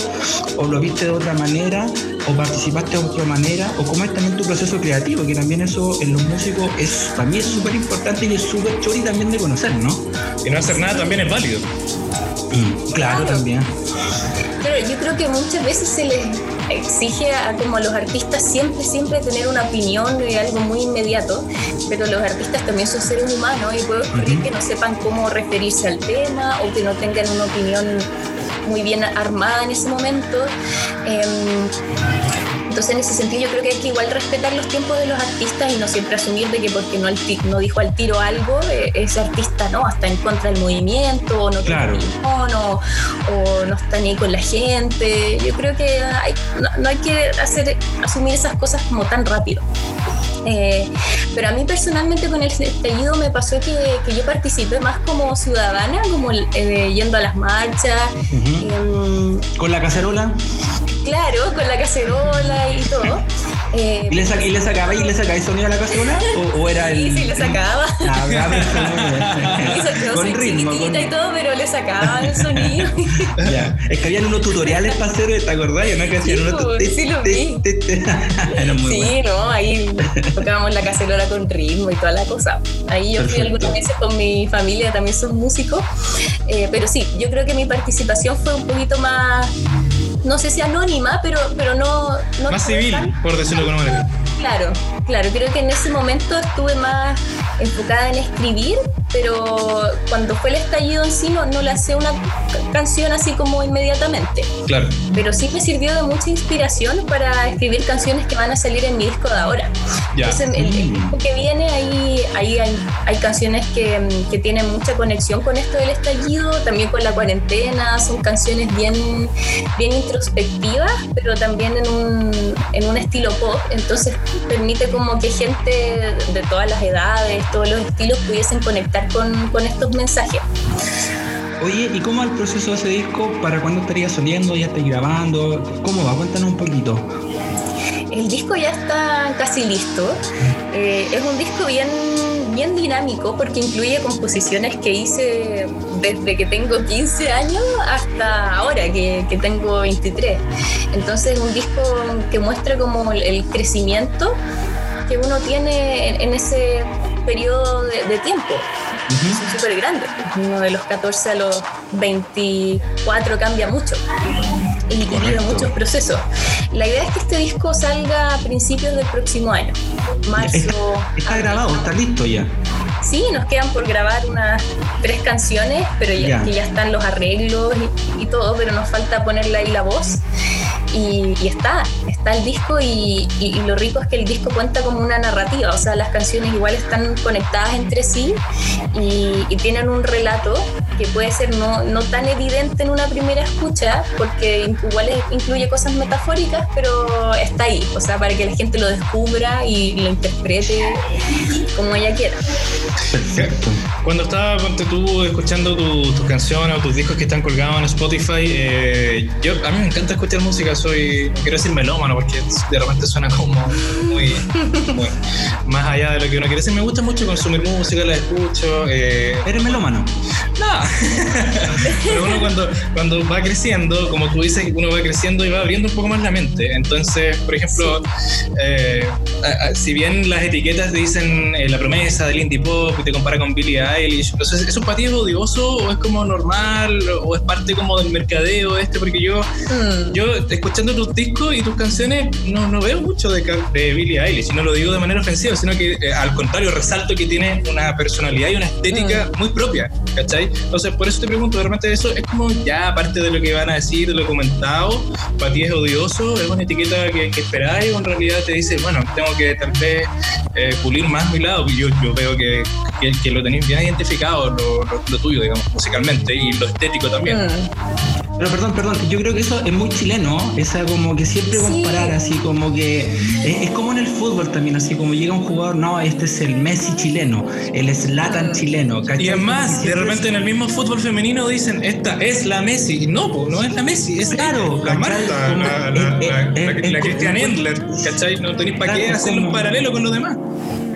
o lo viste de otra manera, o participaste de otra manera o cómo es también tu proceso creativo, que también eso en los músicos es para mí es súper importante y es súper chori también de conocer, ¿no? Y no hacer nada también es válido. Mm, claro, también. Pero yo creo que muchas veces se les exige a como a los artistas siempre, siempre tener una opinión de algo muy inmediato, pero los artistas también son seres humanos y puede ocurrir que no sepan cómo referirse al tema o que no tengan una opinión muy bien armada en ese momento. Em, entonces, en ese sentido, yo creo que hay que igual respetar los tiempos de los artistas y no siempre asumir de que porque no, no dijo al tiro algo, eh, ese artista no, está en contra del movimiento, o no claro. o, no está ni con la gente. Yo creo que no, hay que hacer asumir esas cosas como tan rápido. Eh, pero a mí personalmente con el estallido me pasó que, yo participé más como ciudadana, como eh, yendo a las marchas. Em, ¿Con la cacerola? Claro, con la cacerola y todo. Eh, ¿Y, le ¿Y le sacaba y le sacaba el sonido a la cacerola? ¿O, era el.? Sí, sí, le sacaba. con ritmo. Con... y todo, pero le sacaba el sonido. ya. Es que habían unos tutoriales para hacer, ¿te acordás? ¿no? Que hacían sí, unos sí, lo vi. sí, no, ahí tocábamos la cacerola con ritmo y toda la cosa. Ahí yo fui algunas veces con mi familia, también son músicos. Eh, pero sí, yo creo que mi participación fue un poquito más no sé si anónima, pero, pero no, no Más civil, por decirlo de alguna manera. Claro, claro, creo que en ese momento estuve más enfocada en escribir, pero cuando fue el estallido en sí no, no lancé una canción así como inmediatamente. Claro. Pero sí me sirvió de mucha inspiración para escribir canciones que van a salir en mi disco de ahora. Ya. Entonces, el, disco que viene, ahí, ahí hay, hay canciones que, que, tienen mucha conexión con esto del estallido, también con la cuarentena, son canciones bien, bien introspectivas, pero también en un, en un estilo pop. Entonces, permite como que gente de todas las edades, todos los estilos pudiesen conectar con, con estos mensajes. Oye, ¿y cómo va el proceso de ese disco? ¿Para cuándo estaría saliendo? ¿Ya estáis grabando? ¿Cómo va? Cuéntanos un poquito. El disco ya está casi listo. Eh, es un disco bien, bien dinámico porque incluye composiciones que hice desde que tengo 15 años hasta ahora que, que tengo 23. Entonces es un disco que muestra como el crecimiento que uno tiene en, ese periodo de, tiempo. Es súper grande. Uno de los 14 a los 24 cambia mucho y tiene muchos procesos. La idea es que este disco salga a principios del próximo año, marzo. Está, grabado, está listo ya. Sí, nos quedan por grabar unas tres canciones, pero ya, ya están los arreglos y, y, todo, pero nos falta ponerle ahí la voz y, está, está el disco y, lo rico es que el disco cuenta como una narrativa, o sea, las canciones igual están conectadas entre sí y, tienen un relato que puede ser no, no, tan evidente en una primera escucha, porque igual incluye cosas metafóricas, pero está ahí, o sea, para que la gente lo descubra y lo interprete como ella quiera. Perfecto. Cuando estaba tú escuchando tus canciones o tus discos que están colgados en Spotify, eh, yo, a mí me encanta escuchar música soy, no quiero decir melómano, porque de repente suena como muy, más allá de lo que uno quiere decir. Me gusta mucho consumir música, la escucho. Eh, ¿Eres melómano? No. Pero uno cuando, cuando va creciendo, como tú dices, uno va creciendo y va abriendo un poco más la mente. Entonces, por ejemplo, eh, si bien las etiquetas te dicen eh, la promesa del indie pop y te compara con Billie Eilish, entonces, ¿eso para ti es odioso o es como normal o es parte como del mercadeo este? Porque yo, mm. yo escuchando tus discos y tus canciones, no, no veo mucho de, de Billie Eilish, y no lo digo de manera ofensiva, sino que eh, al contrario, resalto que tiene una personalidad y una estética mm. muy propia, ¿cachai? Entonces, por eso te pregunto, de repente eso es como ya aparte de lo que van a decir, de lo comentado, para ti es odioso, es una etiqueta que, que esperáis o en realidad te dice, bueno, tengo que tal vez eh, pulir más mi lado, yo, yo veo que, que, lo tenéis bien identificado, lo, lo, tuyo, digamos, musicalmente y lo estético también. Mm. Pero perdón, perdón, yo creo que eso es muy chileno, esa como que siempre comparar así como que es, como en el fútbol también, así como llega un jugador, no, este es el Messi chileno, el Slatan chileno. ¿cachai? Y además, de repente en el mismo fútbol femenino dicen, esta es la Messi, y no, no es la Messi, es claro, la Marta, la, la, Christian Endler, ¿cachai? No tenéis para qué hacer un paralelo con los demás.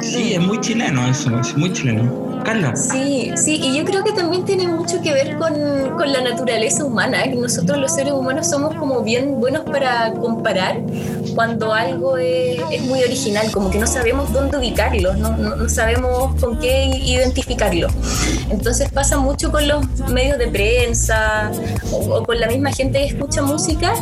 Sí, es muy chileno eso, es muy chileno. Sí, sí, y yo creo que también tiene mucho que ver con, con la naturaleza humana, que nosotros los seres humanos somos como bien buenos para comparar cuando algo es, es muy original, como que no sabemos dónde ubicarlo, no, no, sabemos con qué identificarlo. Entonces pasa mucho con los medios de prensa o, con la misma gente que escucha música,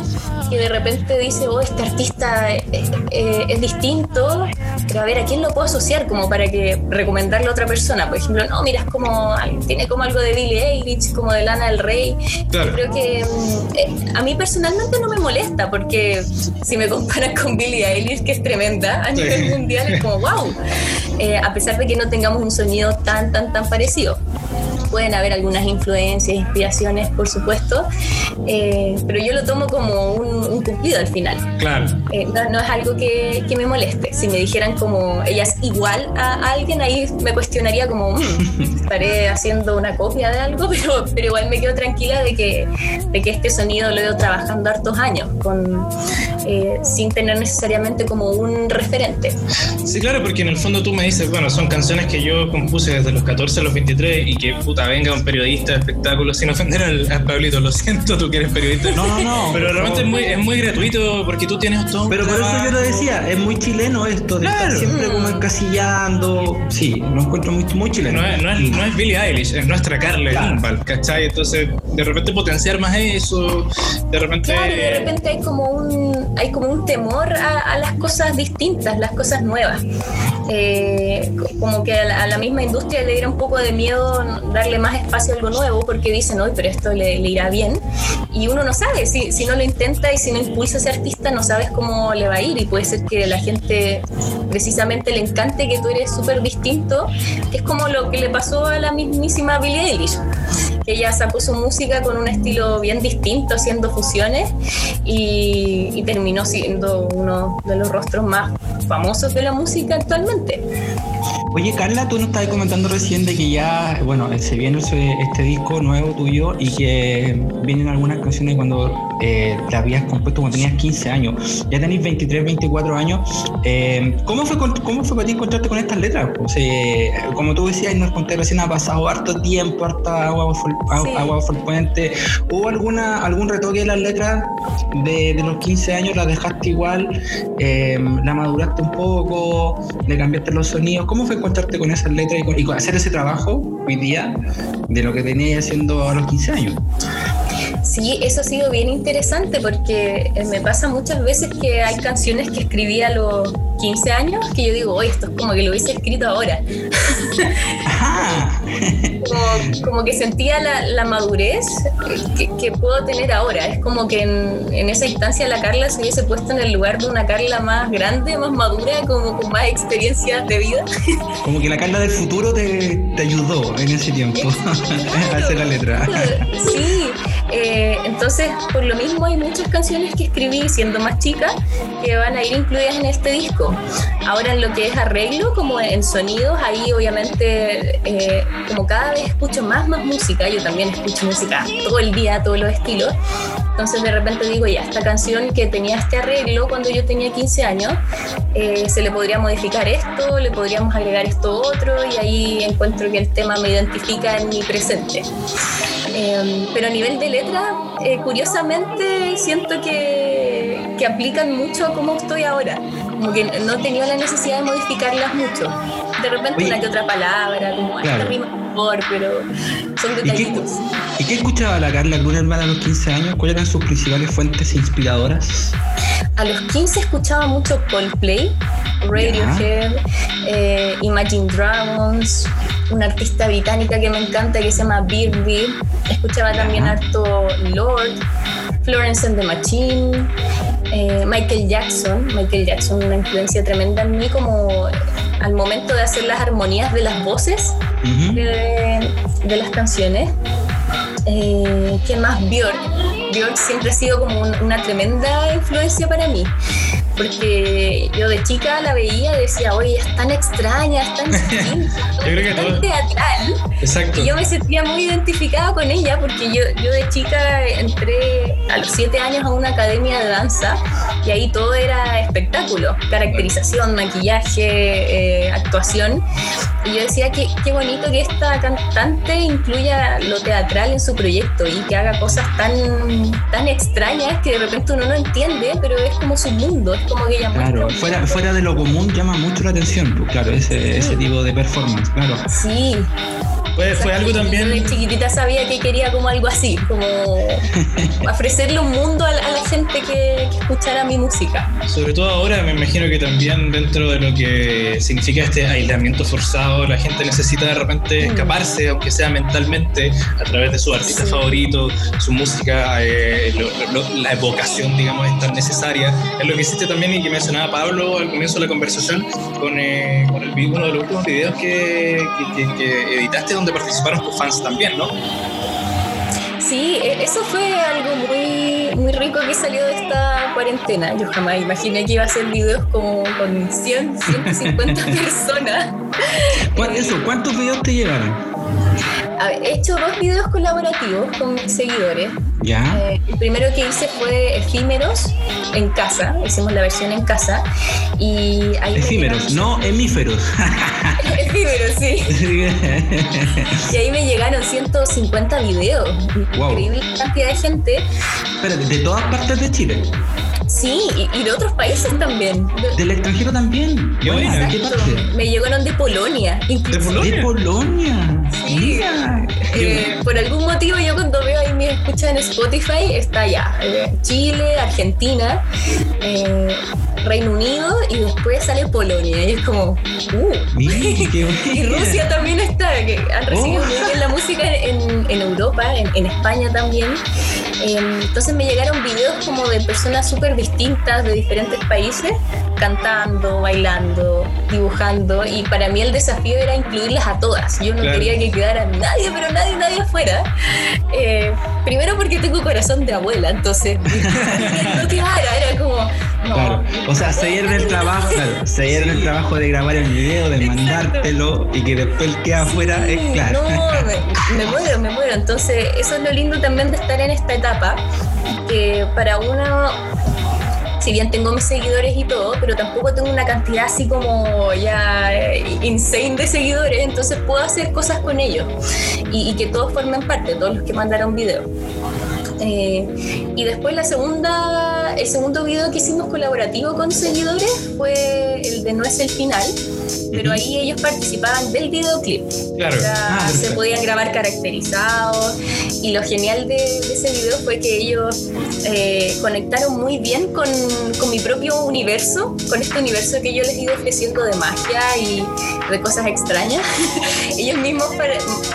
que de repente dice, oh, este artista es, eh, eh, es distinto, pero a ver, ¿a quién lo puedo asociar como para que recomendarle a otra persona? Por ejemplo, no, mira, es como, tiene como algo de Billie Eilish, como de Lana del Rey. Yo creo que mm, eh, a mí personalmente no me molesta, porque si me comparan con Billie Eilish, que es tremenda a nivel mundial, es como, wow, eh, a pesar de que no tengamos un sonido tan, tan, tan parecido pueden haber algunas influencias, inspiraciones, por supuesto, eh, pero yo lo tomo como un, cumplido al final. Claro. Eh, no, es algo que, que, me moleste. Si me dijeran como ella es igual a alguien, ahí me cuestionaría como, mm, estaré haciendo una copia de algo, pero, pero igual me quedo tranquila de que, de que este sonido lo ido trabajando hartos años, con, eh, sin tener necesariamente como un referente. Sí, claro, porque en el fondo tú me dices, bueno, son canciones que yo compuse desde los 14 a los 23 y que venga un periodista de espectáculos sin ofender al, a Pablito, lo siento, tú que eres periodista. No, no, no. Pero realmente es muy, es muy gratuito porque tú tienes todo. Pero por eso yo lo decía, es muy chileno esto, de estar siempre como encasillando. Sí, lo encuentro muy, muy chileno. No es, no es, no es Billie Eilish, es nuestra Carla claro. ¿cachai? Entonces, de repente potenciar más eso, de repente. Claro, de repente hay como un, hay como un temor a, a las cosas distintas, las cosas nuevas. Eh, como que a la, misma industria le diera un poco de miedo darle más espacio a algo nuevo porque dicen, hoy pero esto le, irá bien. Y uno no sabe, si, si no lo intenta y si no impulsa a ese artista, no sabes cómo le va a ir. Y puede ser que la gente precisamente le encante que tú eres súper distinto, que es como lo que le pasó a la mismísima Billie Eilish. Ella sacó su música con un estilo bien distinto, haciendo fusiones, y, y terminó siendo uno de los rostros más famosos de la música actualmente. Oye, Carla, tú nos estabas comentando recién de que ya, bueno, se viene este disco nuevo tuyo y que vienen algunas canciones cuando eh, te habías compuesto cuando tenías 15 años. Ya tenéis 23, 24 años. Eh, ¿cómo, fue, ¿Cómo fue para ti encontrarte con estas letras? como tú decías, nos conté recién, ha pasado harto tiempo, harta agua por, el puente. ¿Hubo alguna, algún retoque de las letras de, los 15 años? ¿Las dejaste igual? Eh, ¿La maduraste un poco? ¿Le cambiaste los sonidos? ¿Cómo fue encontrarte con esas letras y, hacer ese trabajo hoy día de lo que tenías haciendo a los 15 años? Sí, eso ha sido bien interesante porque eh, me pasa muchas veces que hay canciones que escribí a los 15 años que yo digo, oye, esto es como que lo hubiese escrito ahora. como, que sentía la, madurez que, puedo tener ahora. Es como que en, esa instancia la Carla se hubiese puesto en el lugar de una Carla más grande, más madura, como con más experiencias de vida. como que la Carla del futuro te, ayudó en ese tiempo a hacer la letra. Sí, eh, entonces por lo mismo hay muchas canciones que escribí siendo más chica que van a ir incluidas en este disco. Ahora en lo que es arreglo, como en sonidos, ahí obviamente eh, como cada vez escucho más, más música, yo también escucho música todo el día, todos los estilos, entonces de repente digo, ya, esta canción que tenía este arreglo cuando yo tenía 15 años, eh, se le podría modificar esto, le podríamos agregar esto otro y ahí encuentro que el tema me identifica en mi presente. Em, pero a nivel de letra, eh, curiosamente siento que, que aplican mucho a cómo estoy ahora como que no he tenido la necesidad de modificarlas mucho. De repente una que otra palabra, como claro. misma mejor, pero son detallitos. ¿Y qué, escuchaba la Carla, alguna hermana a los 15 años? ¿Cuáles eran sus principales fuentes inspiradoras? A los 15 escuchaba mucho Coldplay, Radiohead, eh, Imagine Dragons, una artista británica que me encanta que se llama Birdie. Escuchaba también harto Lord, Florence and the Machine. Eh, Michael Jackson. Michael Jackson, una influencia tremenda en mí, como al momento de hacer las armonías de las voces de, las canciones. Eh, ¿Quién más? Björk. Björk siempre ha sido como una tremenda influencia para mí. Porque yo de chica la veía y decía, oye, es tan extraña, es tan, tan teatral. Exacto. Y yo me sentía muy identificada con ella porque yo, yo de chica entré a los siete años a una academia de danza y ahí todo era espectáculo, caracterización, maquillaje, eh, actuación. Y yo decía que qué bonito que esta cantante incluya lo teatral en su proyecto y que haga cosas tan, tan extrañas que de repente uno no entiende, pero es como su mundo, es como que ella Claro, fuera, fuera de lo común llama mucho la atención, pues, claro, ese, ese tipo de performance, claro. Sí, fue, algo también. De chiquitita sabía que quería como algo así, como ofrecerle un mundo a, la gente que, escuchara mi música. Sobre todo ahora, me imagino que también dentro de lo que significa este aislamiento forzado, la gente necesita de repente mm. escaparse, aunque sea mentalmente, a través de su artista favorito, su música, eh, la evocación, digamos, es tan necesaria. Es lo que hiciste también y que mencionaba Pablo al comienzo de la conversación con, eh, con el, uno de los últimos videos que, que editaste, donde participaron tus fans también, ¿no? Sí, e, eso fue algo muy, muy rico que salió de esta cuarentena. Yo jamás imaginé que iba a hacer videos como con 100, 150 personas. Eso, ¿Cuántos videos te llevaron? he hecho dos videos colaborativos con mis seguidores. ¿Ya? Eh, el primero que hice fue Efímeros en casa, hicimos la versión en casa. Y ahí Efímeros, no hemíferos. Efímeros, sí. y ahí me llegaron 150 videos. Increíble cantidad de gente. Pero de todas partes de Chile. Sí, y, de otros países también. ¿Del extranjero también? ¿Qué parte? Me llegaron de Polonia. ¿De Polonia? De Polonia. Sí. Eh, por algún motivo yo cuando veo ahí mi escucha en Spotify está allá. Eh, Chile, Argentina. Eh, Reino Unido y después sale Polonia. Y es como, uh. y Rusia también está, que han recibido oh. muy bien la música en, en Europa, en, España también. Em, entonces me llegaron videos como de personas súper distintas de diferentes países, cantando, bailando, dibujando. Y para mí el desafío era incluirlas a todas. Yo no quería que quedara nadie, pero nadie, nadie afuera. Eh, primero porque tengo corazón de abuela, entonces no quedara, era como claro. O sea, se dieron el trabajo, claro, se el trabajo de grabar el video, de mandártelo y que después queda afuera, es claro. No, me, muero, me muero. Entonces, eso es lo lindo también de estar en esta etapa, que para uno si bien tengo mis seguidores y todo, pero tampoco tengo una cantidad así como ya eh, insane de seguidores, entonces puedo hacer cosas con ellos y, y que todos formen parte, todos los que mandaron video. Eh, y después la segunda, el segundo video que hicimos colaborativo con seguidores fue el de No es el final, pero ahí ellos participaban del videoclip. Claro. Ah, se podían grabar caracterizados y lo genial de, ese video fue que ellos eh, conectaron muy bien con, con, mi propio universo, con este universo que yo les iba ofreciendo de magia y de cosas extrañas. ellos mismos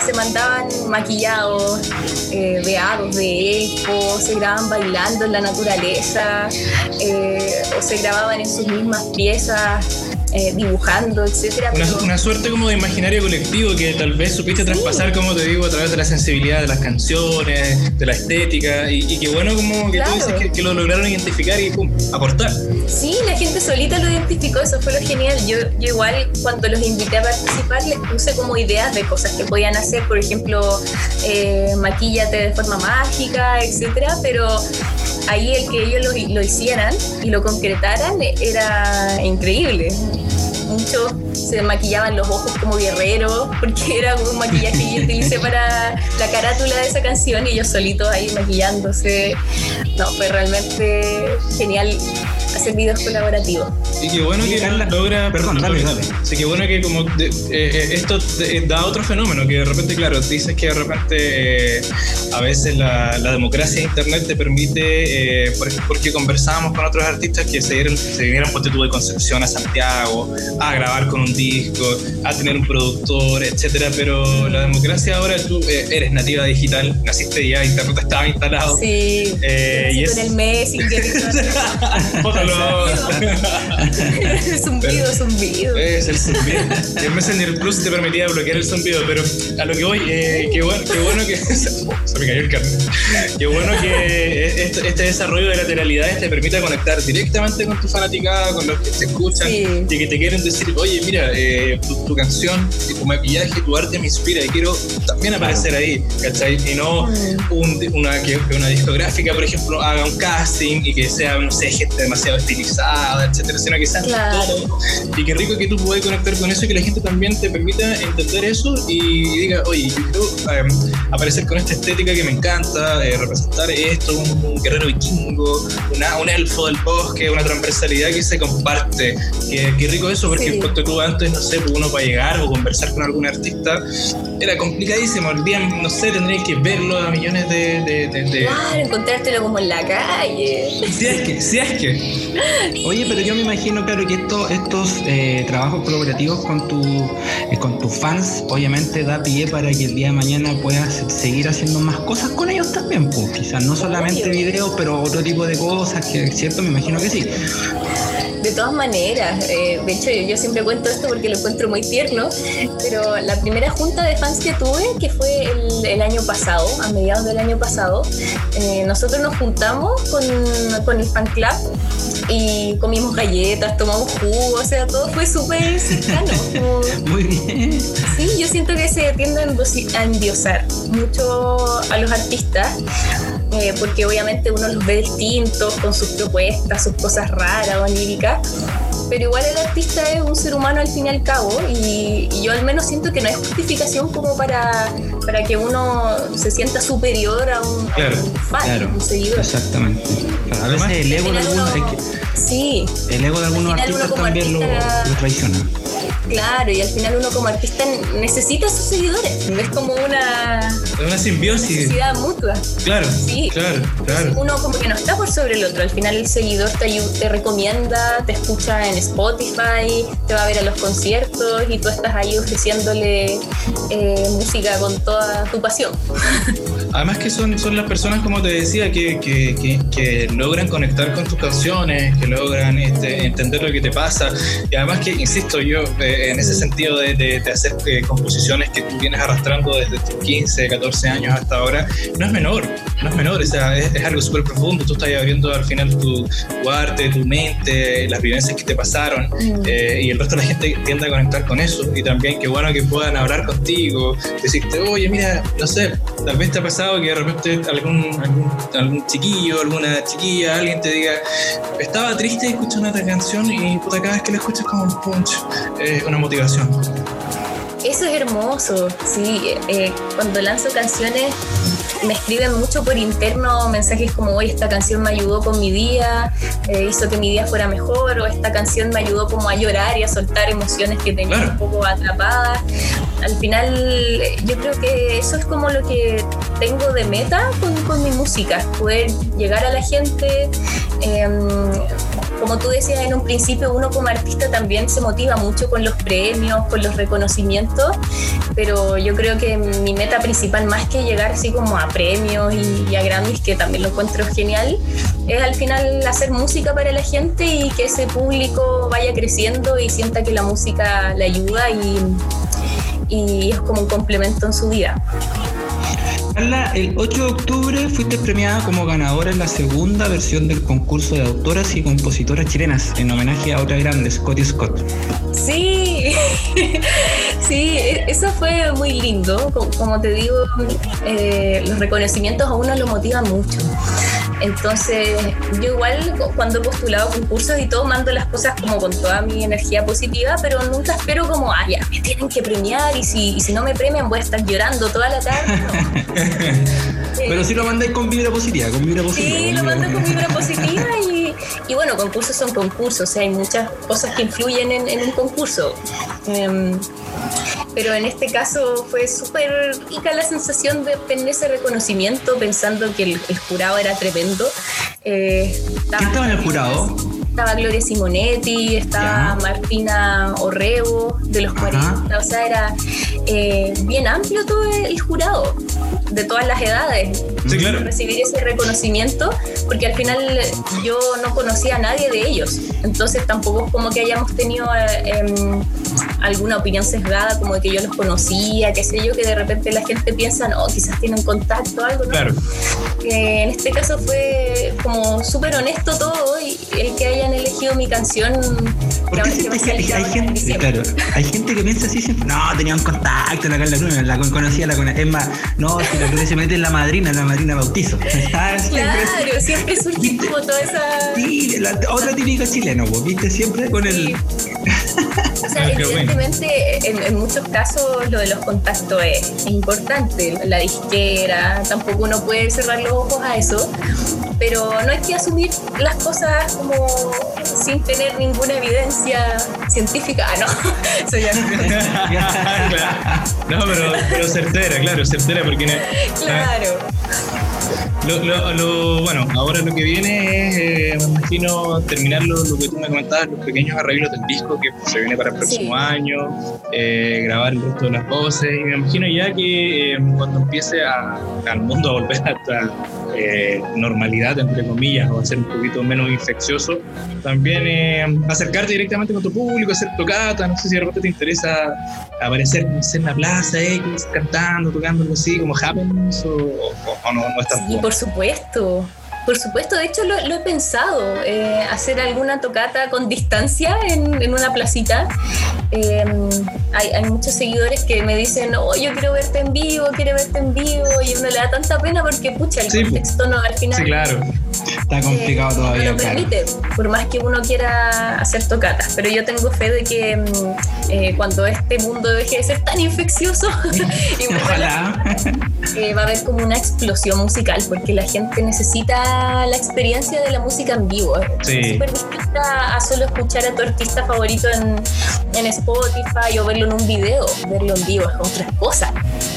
se mandaban maquillados, eh, veados de eco, se grababan bailando en la naturaleza eh, o se grababan en sus mismas piezas eh, dibujando, etcétera. Una, suerte como de imaginario colectivo que tal vez supiste traspasar, como te digo, a través de la sensibilidad de las canciones, de la estética, y, qué bueno como que tú dices que, lo lograron identificar y pum, aportar. Sí, la gente solita lo identificó, eso fue lo genial. Yo, yo igual cuando los invité a participar les puse como ideas de cosas que podían hacer, por ejemplo, eh, maquillate de forma mágica, etcétera, pero ahí el que ellos lo, lo, hicieran y lo concretaran era increíble muchos se maquillaban los ojos como guerreros, porque era un maquillaje que yo utilicé para la carátula de esa canción y ellos solitos ahí maquillándose. No, fue realmente genial hacer videos colaborativos. Y qué bueno que logra. Perdón, dale, dale. Sí, qué bueno que como eh, eh, esto da otro fenómeno, que de repente, claro, dices que de repente eh, a veces la, democracia de internet te permite, porque conversábamos con otros artistas que se, se vinieron por de Concepción a Santiago a grabar con un disco, a tener un productor, etcétera, pero la democracia ahora tú eres nativa digital, naciste ya, internet estaba instalado. Sí, y es... en el mes, zumbido, zumbido. Es el zumbido. el Messenger Plus te permitía bloquear el zumbido, pero a lo que voy, eh, qué, bueno, qué bueno que. se me cayó el carnet. Qué bueno que este, este, desarrollo de lateralidades te permita conectar directamente con tu fanaticada, con los que te escuchan y que te quieren decir, oye, mira, eh, tu, canción, tu maquillaje, tu arte me inspira y quiero también aparecer ahí, ¿cachai? Y no mm. una, que, una discográfica, por ejemplo, haga un casting y que sea, no sé, gente demasiado estilizada, etcétera, sino que sea todo. Y qué rico que tú puedas conectar con eso y que la gente también te permita entender eso y diga, oye, yo quiero em, aparecer con esta estética que me encanta, eh, representar esto, un, guerrero vikingo, una, un elfo del bosque, una transversalidad que se comparte. Qué, qué rico eso, porque sí. tú antes, no sé, pues, uno para llegar o conversar con algún artista era complicadísimo. El día, no sé, tendrías que verlo a millones de, de, Claro, encontrártelo como en la calle. Si es que, si es que. Oye, pero yo me imagino, claro, que esto, estos eh, trabajos colaborativos con, tu, eh, con tus fans, obviamente da pie para que el día de mañana puedas seguir haciendo más cosas con ellos también, pues. Quizás no solamente videos, pero otro tipo de cosas, que es cierto, me imagino que sí. De todas maneras, eh, de hecho yo, siempre cuento esto porque lo encuentro muy tierno, pero la primera junta de fans que tuve, que fue el, año pasado, a mediados del año pasado, eh, nosotros nos juntamos con, con el fan club y comimos galletas, tomamos jugo, o sea, todo fue súper cercano. Muy bien. Sí, yo siento que se tiende a endiosar mucho a los artistas eh, porque obviamente uno los ve distintos con sus propuestas, sus cosas raras o oníricas, pero igual el artista es un ser humano al fin y al cabo y, yo al menos siento que no hay justificación como para, para que uno se sienta superior a un, fan, un seguidor. Exactamente. a veces el ego de algunos, sí, el ego de algunos artistas también lo, lo traiciona. Claro, y al final uno como artista necesita sus seguidores. Es como una. Una simbiosis. Necesidad mutua. Claro. Sí. Claro, claro. Uno como que no está por sobre el otro. Al final el seguidor te, te recomienda, te escucha en Spotify, te va a ver a los conciertos y tú estás ahí ofreciéndole eh, música con toda tu pasión. Además que son, son las personas, como te decía, que, que, que, logran conectar con tus canciones, que logran este, entender lo que te pasa. Y además que, insisto, yo eh, en ese sentido de, de, hacer eh, composiciones que tú vienes arrastrando desde tus 15, 14 años hasta ahora, no es menor, no es menor, o sea, es, algo súper profundo. Tú estás abriendo al final tu, tu, arte, tu mente, las vivencias que te pasaron, mm. eh, y el resto de la gente tiende a conectar con eso. Y también qué bueno que puedan hablar contigo, decirte, oye, mira, no sé, tal vez te ha pasado que de repente algún, algún, chiquillo, alguna chiquilla, alguien te diga, estaba triste escuchando esta canción y puta, cada vez que la escuchas como un punch, eh, una motivación. Eso es hermoso, sí. Eh, cuando lanzo canciones me escriben mucho por interno mensajes como, oye, esta canción me ayudó con mi día, eh, hizo que mi día fuera mejor, o esta canción me ayudó como a llorar y a soltar emociones que tenía un poco atrapadas. Al final, yo creo que eso es como lo que tengo de meta con, con mi música, poder llegar a la gente. Em, como tú decías en un principio, uno como artista también se motiva mucho con los premios, con los reconocimientos, pero yo creo que mi meta principal, más que llegar así como a premios y, a Grammys, que también lo encuentro genial, es al final hacer música para la gente y que ese público vaya creciendo y sienta que la música le ayuda y, y es como un complemento en su vida. Carla, el 8 de octubre fuiste premiada como ganadora en la segunda versión del concurso de autoras y compositoras chilenas, en homenaje a otra grande, Scotty Scott. Sí, sí, e-, eso fue muy lindo. Como te digo, eh, los reconocimientos a uno lo motivan mucho. Entonces, yo igual cuando he postulado concursos y todo, mando las cosas como con toda mi energía positiva, pero nunca espero como, ah, ya, me tienen que premiar y si, si no me premian voy a estar llorando toda la tarde. pero si lo mandáis con vibra positiva, con vibra positiva. Sí, lo mando con vibra positiva y, y, bueno, concursos son concursos, o sea, hay muchas cosas que influyen en, en un concurso. Em, pero en este caso fue súper rica la sensación de tener ese reconocimiento pensando que el, jurado era tremendo. Eh, ¿Quién estaba en el jurado? Estaba Gloria Simonetti, estaba Martina Orrego de los 40, o sea, era eh, bien amplio todo el jurado de todas las edades. Sí, claro. Recibir ese reconocimiento, porque al final yo no conocía a nadie de ellos, entonces tampoco es como que hayamos tenido eh, em, alguna opinión sesgada, como de que yo los conocía, qué sé yo, que de repente la gente piensa, no, quizás tienen contacto o algo, ¿no? Claro. en este caso fue como súper honesto todo y que hayan elegido mi canción. Porque hay, gente, claro, hay gente que piensa así siempre, no, tenía un contacto la Carla Luna, la conocía, la conocía. Es más, no, si la Cruz se mete en la madrina, la madrina bautizo. Ah, claro, siempre surge como toda esa. Sí, la, otra típica chilena, ¿viste? Siempre con el. O sea, evidentemente en, en, muchos casos lo de los contactos es, importante. La disquera, tampoco uno puede cerrar los ojos a eso, pero no hay que asumir las cosas como sin tener ninguna evidencia científica. Ah, no, eso ya no. no, pero, pero certera, claro, certera porque... Claro. Lo, lo, bueno, ahora lo que viene es, eh, me imagino, terminar lo, que tú me comentabas, los pequeños arreglos del disco que se viene para el próximo año, eh, grabar el resto de las voces, y me imagino ya que eh, cuando empiece a, al mundo a volver a esta normalidad, entre comillas, o a ser un poquito menos infeccioso, también acercarte directamente con tu público, hacer tocata, no sé si de repente te interesa aparecer en la plaza X, cantando, tocando algo así, como Happens, o, o, no, no es tan por supuesto. Por supuesto, de hecho lo, he pensado, eh, hacer alguna tocata con distancia en, una placita. Em, hay, muchos seguidores que me dicen, oh, yo quiero verte en vivo, quiero verte en vivo, y uno le da tanta pena porque, pucha, el contexto no, al final... Sí, claro. Está complicado todavía. No lo permite, por más que uno quiera hacer tocatas. Pero yo tengo fe de que mm, eh, cuando este mundo deje de ser tan infeccioso, y Ojalá. Eh, va a haber como una explosión musical, porque la gente necesita la experiencia de la música en vivo. Sí. Es súper distinta a solo escuchar a tu artista favorito en, en Spotify o verlo en un video. Verlo en vivo es otra cosa.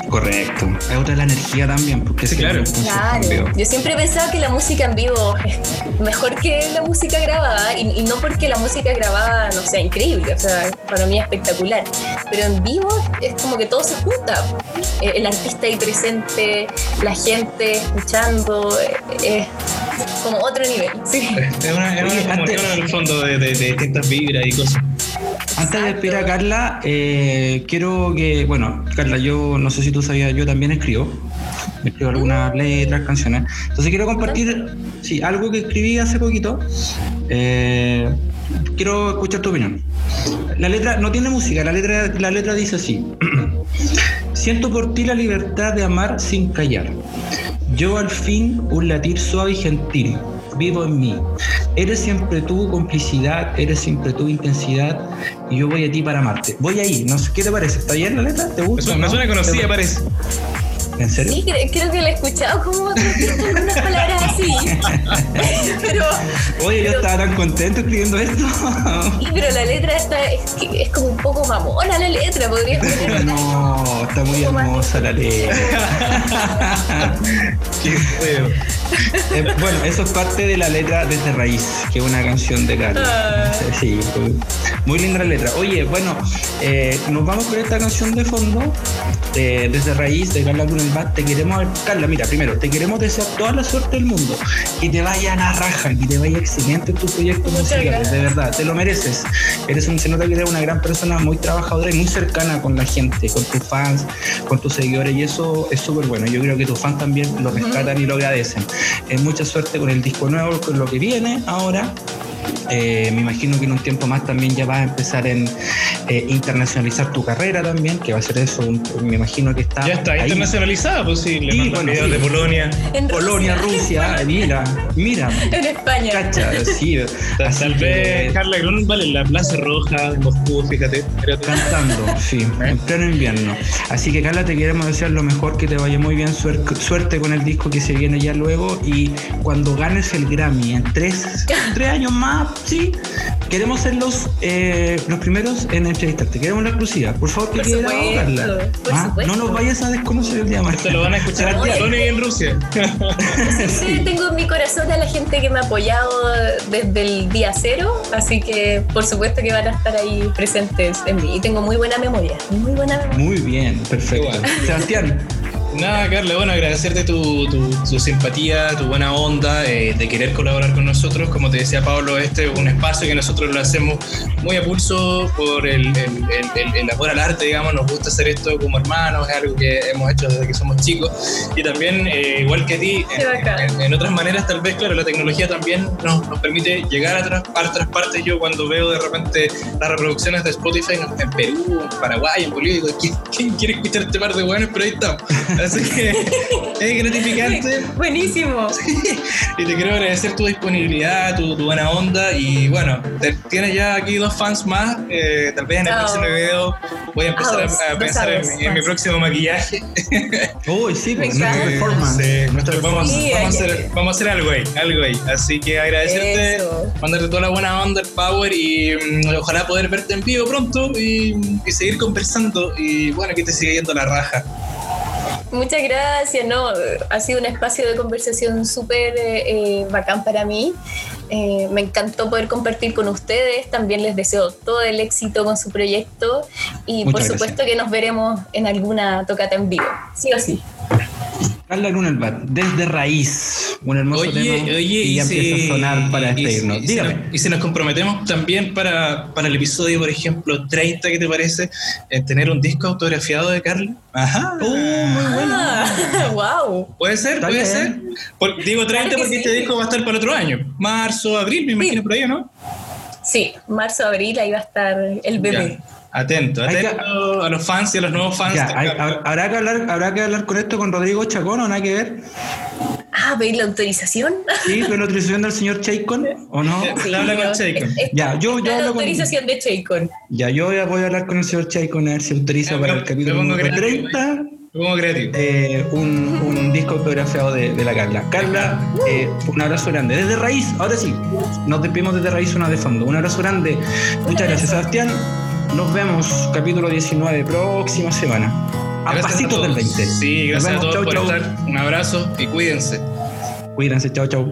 Correcto. Es otra la energía también, porque sí, claro. claro. Yo siempre he pensado que la música en vivo es mejor que la música grabada, y, no porque la música grabada no sea increíble, o sea, para mí es espectacular, pero en vivo es como que todo se junta. Eh, el artista ahí presente, la gente escuchando, eh, es como otro nivel. Sí. Es una, es una en el fondo de, de, de distintas vibras y cosas. Antes de despedir a Carla, eh, quiero que, bueno, Carla, yo no sé si tú sabías, yo también escribo. Escribo algunas letras, canciones. Entonces quiero compartir, sí, algo que escribí hace poquito. Eh, quiero escuchar tu opinión. La letra no tiene música, la letra, la letra dice así. Siento por ti la libertad de amar sin callar. Yo al fin un latir suave y gentil vivo en mí. Eres siempre tu complicidad, eres siempre tu intensidad y yo voy a ti para amarte. Voy ahí, no sé, ¿qué te parece? ¿Está bien la letra? ¿Te gusta? Me suena conocida, parece. ¿En serio? Sí, creo, que la he escuchado como algunas palabras así. pero, Oye, yo estaba tan contento escribiendo esto. sí, pero la letra está, es, es, como un poco mamona la letra, podría. No, está muy hermosa la letra. Qué feo. Eh, bueno, eso es parte de la letra Desde Raíz, que es una canción de Carlos. Ah. Sí, muy linda la letra. Oye, bueno, eh, nos vamos con esta canción de fondo, eh, Desde Raíz, de Carla te queremos, Carla, mira, primero, te queremos desear toda la suerte del mundo, que te vaya a la raja, que te vaya excelente en tus proyectos musicales, de verdad, te lo mereces. Eres un, se nota que eres una gran persona, muy trabajadora y muy cercana con la gente, con tus fans, con tus seguidores, y eso es súper bueno. Yo creo que tus fans también lo rescatan y lo agradecen. Es mucha suerte con el disco nuevo, con lo que viene ahora. Eh, me imagino que en un tiempo más también ya vas a empezar en eh, internacionalizar tu carrera también, que va a ser eso, me imagino que está. Ya está internacionalizada, pues sí, le sí, bueno, de Polonia. En Polonia, Rusia, mira, mira. En España. Cacha, sí. Tal vez Carla Grunwald en la Plaza Roja de Moscú, fíjate. Cantando, sí, ¿Eh? en pleno invierno. Así que Carla, te queremos desear lo mejor, que te vaya muy bien, suerte con el disco que se viene ya luego y cuando ganes el Grammy en tres, tres años más ah, sí, queremos ser los, eh, los primeros en entrevistarte, queremos la exclusiva. Por favor, que quede ah, No nos vayas a desconocer el día más. Te lo van a escuchar Tony en Rusia. sí, tengo en mi corazón a la gente que me ha apoyado desde el día cero, así que por supuesto que van a estar ahí presentes en mí. Y tengo muy buena memoria, muy buena memoria. Muy bien, perfecto. Sebastián, Nada, Carla, bueno, agradecerte tu, tu, simpatía, tu buena onda, eh, de querer colaborar con nosotros. Como te decía Pablo, este es un espacio que nosotros lo hacemos muy a pulso por el, el, el, amor al arte, digamos. Nos gusta hacer esto como hermanos, es algo que hemos hecho desde que somos chicos. Y también, eh, igual que a ti, en, otras maneras, tal vez, claro, la tecnología también nos, nos permite llegar a otras, otras partes. Yo, cuando veo de repente las reproducciones de Spotify en Perú, en Paraguay, en Bolivia, digo, ¿quién, quiere escuchar este par de buenos? Pero ahí estamos. Así que es gratificante. Buenísimo. y te quiero agradecer tu disponibilidad, tu, buena onda. Y bueno, tienes ya aquí dos fans más. Eh, tal vez en el oh. próximo video voy a empezar a, pensar en, mi próximo maquillaje. Uy, sí, pues, nuestra performance. vamos, a hacer, vamos, a hacer, algo ahí, algo ahí. Así que agradecerte, mandarte toda la buena onda, el power y mm, ojalá poder verte en vivo pronto y, y seguir conversando. Y bueno, que te siga yendo la raja. Muchas gracias, no, ha sido un espacio de conversación súper eh, bacán para mí. Eh, me encantó poder compartir con ustedes. También les deseo todo el éxito con su proyecto y por supuesto que nos veremos en alguna tocata en vivo, sí o sí. Carla Grunelbach, desde raíz, un hermoso oye, tema oye, y ya empieza a sonar para despedirnos. Y, Dígame. y si nos comprometemos también para, para, el episodio, por ejemplo, 30, ¿qué te parece? En tener un disco autografiado de Carla. Ajá. Uh, muy bueno. wow. Ah, puede ser, puede ser. digo 30 porque este disco va a estar para otro año. Marzo, abril, me imagino por ahí, ¿no? Sí, marzo, abril, ahí va a estar el bebé. Atento, atento a los fans y a los nuevos fans. ¿habrá, que hablar, ¿Habrá que hablar con esto con Rodrigo Chacón o nada que ver? Ah, ¿veis la autorización? Sí, ¿veis la autorización del señor Chacon o no? Sí, habla con Chacon. Ya, yo, yo la autorización de Chacon. Ya, yo voy a hablar con el señor Chacon a ver si autoriza para el capítulo número 30. Eh, un, un, disco autografiado de, de, la Carla. Carla, eh, un abrazo grande. Desde raíz, ahora sí, nos despedimos desde raíz, una de fondo. Un abrazo grande. Muchas gracias, Sebastián. Nos vemos capítulo 19 próxima semana. A pasitos del 20. Sí, gracias a todos por estar. Un abrazo y cuídense. Cuídense, chao, chao.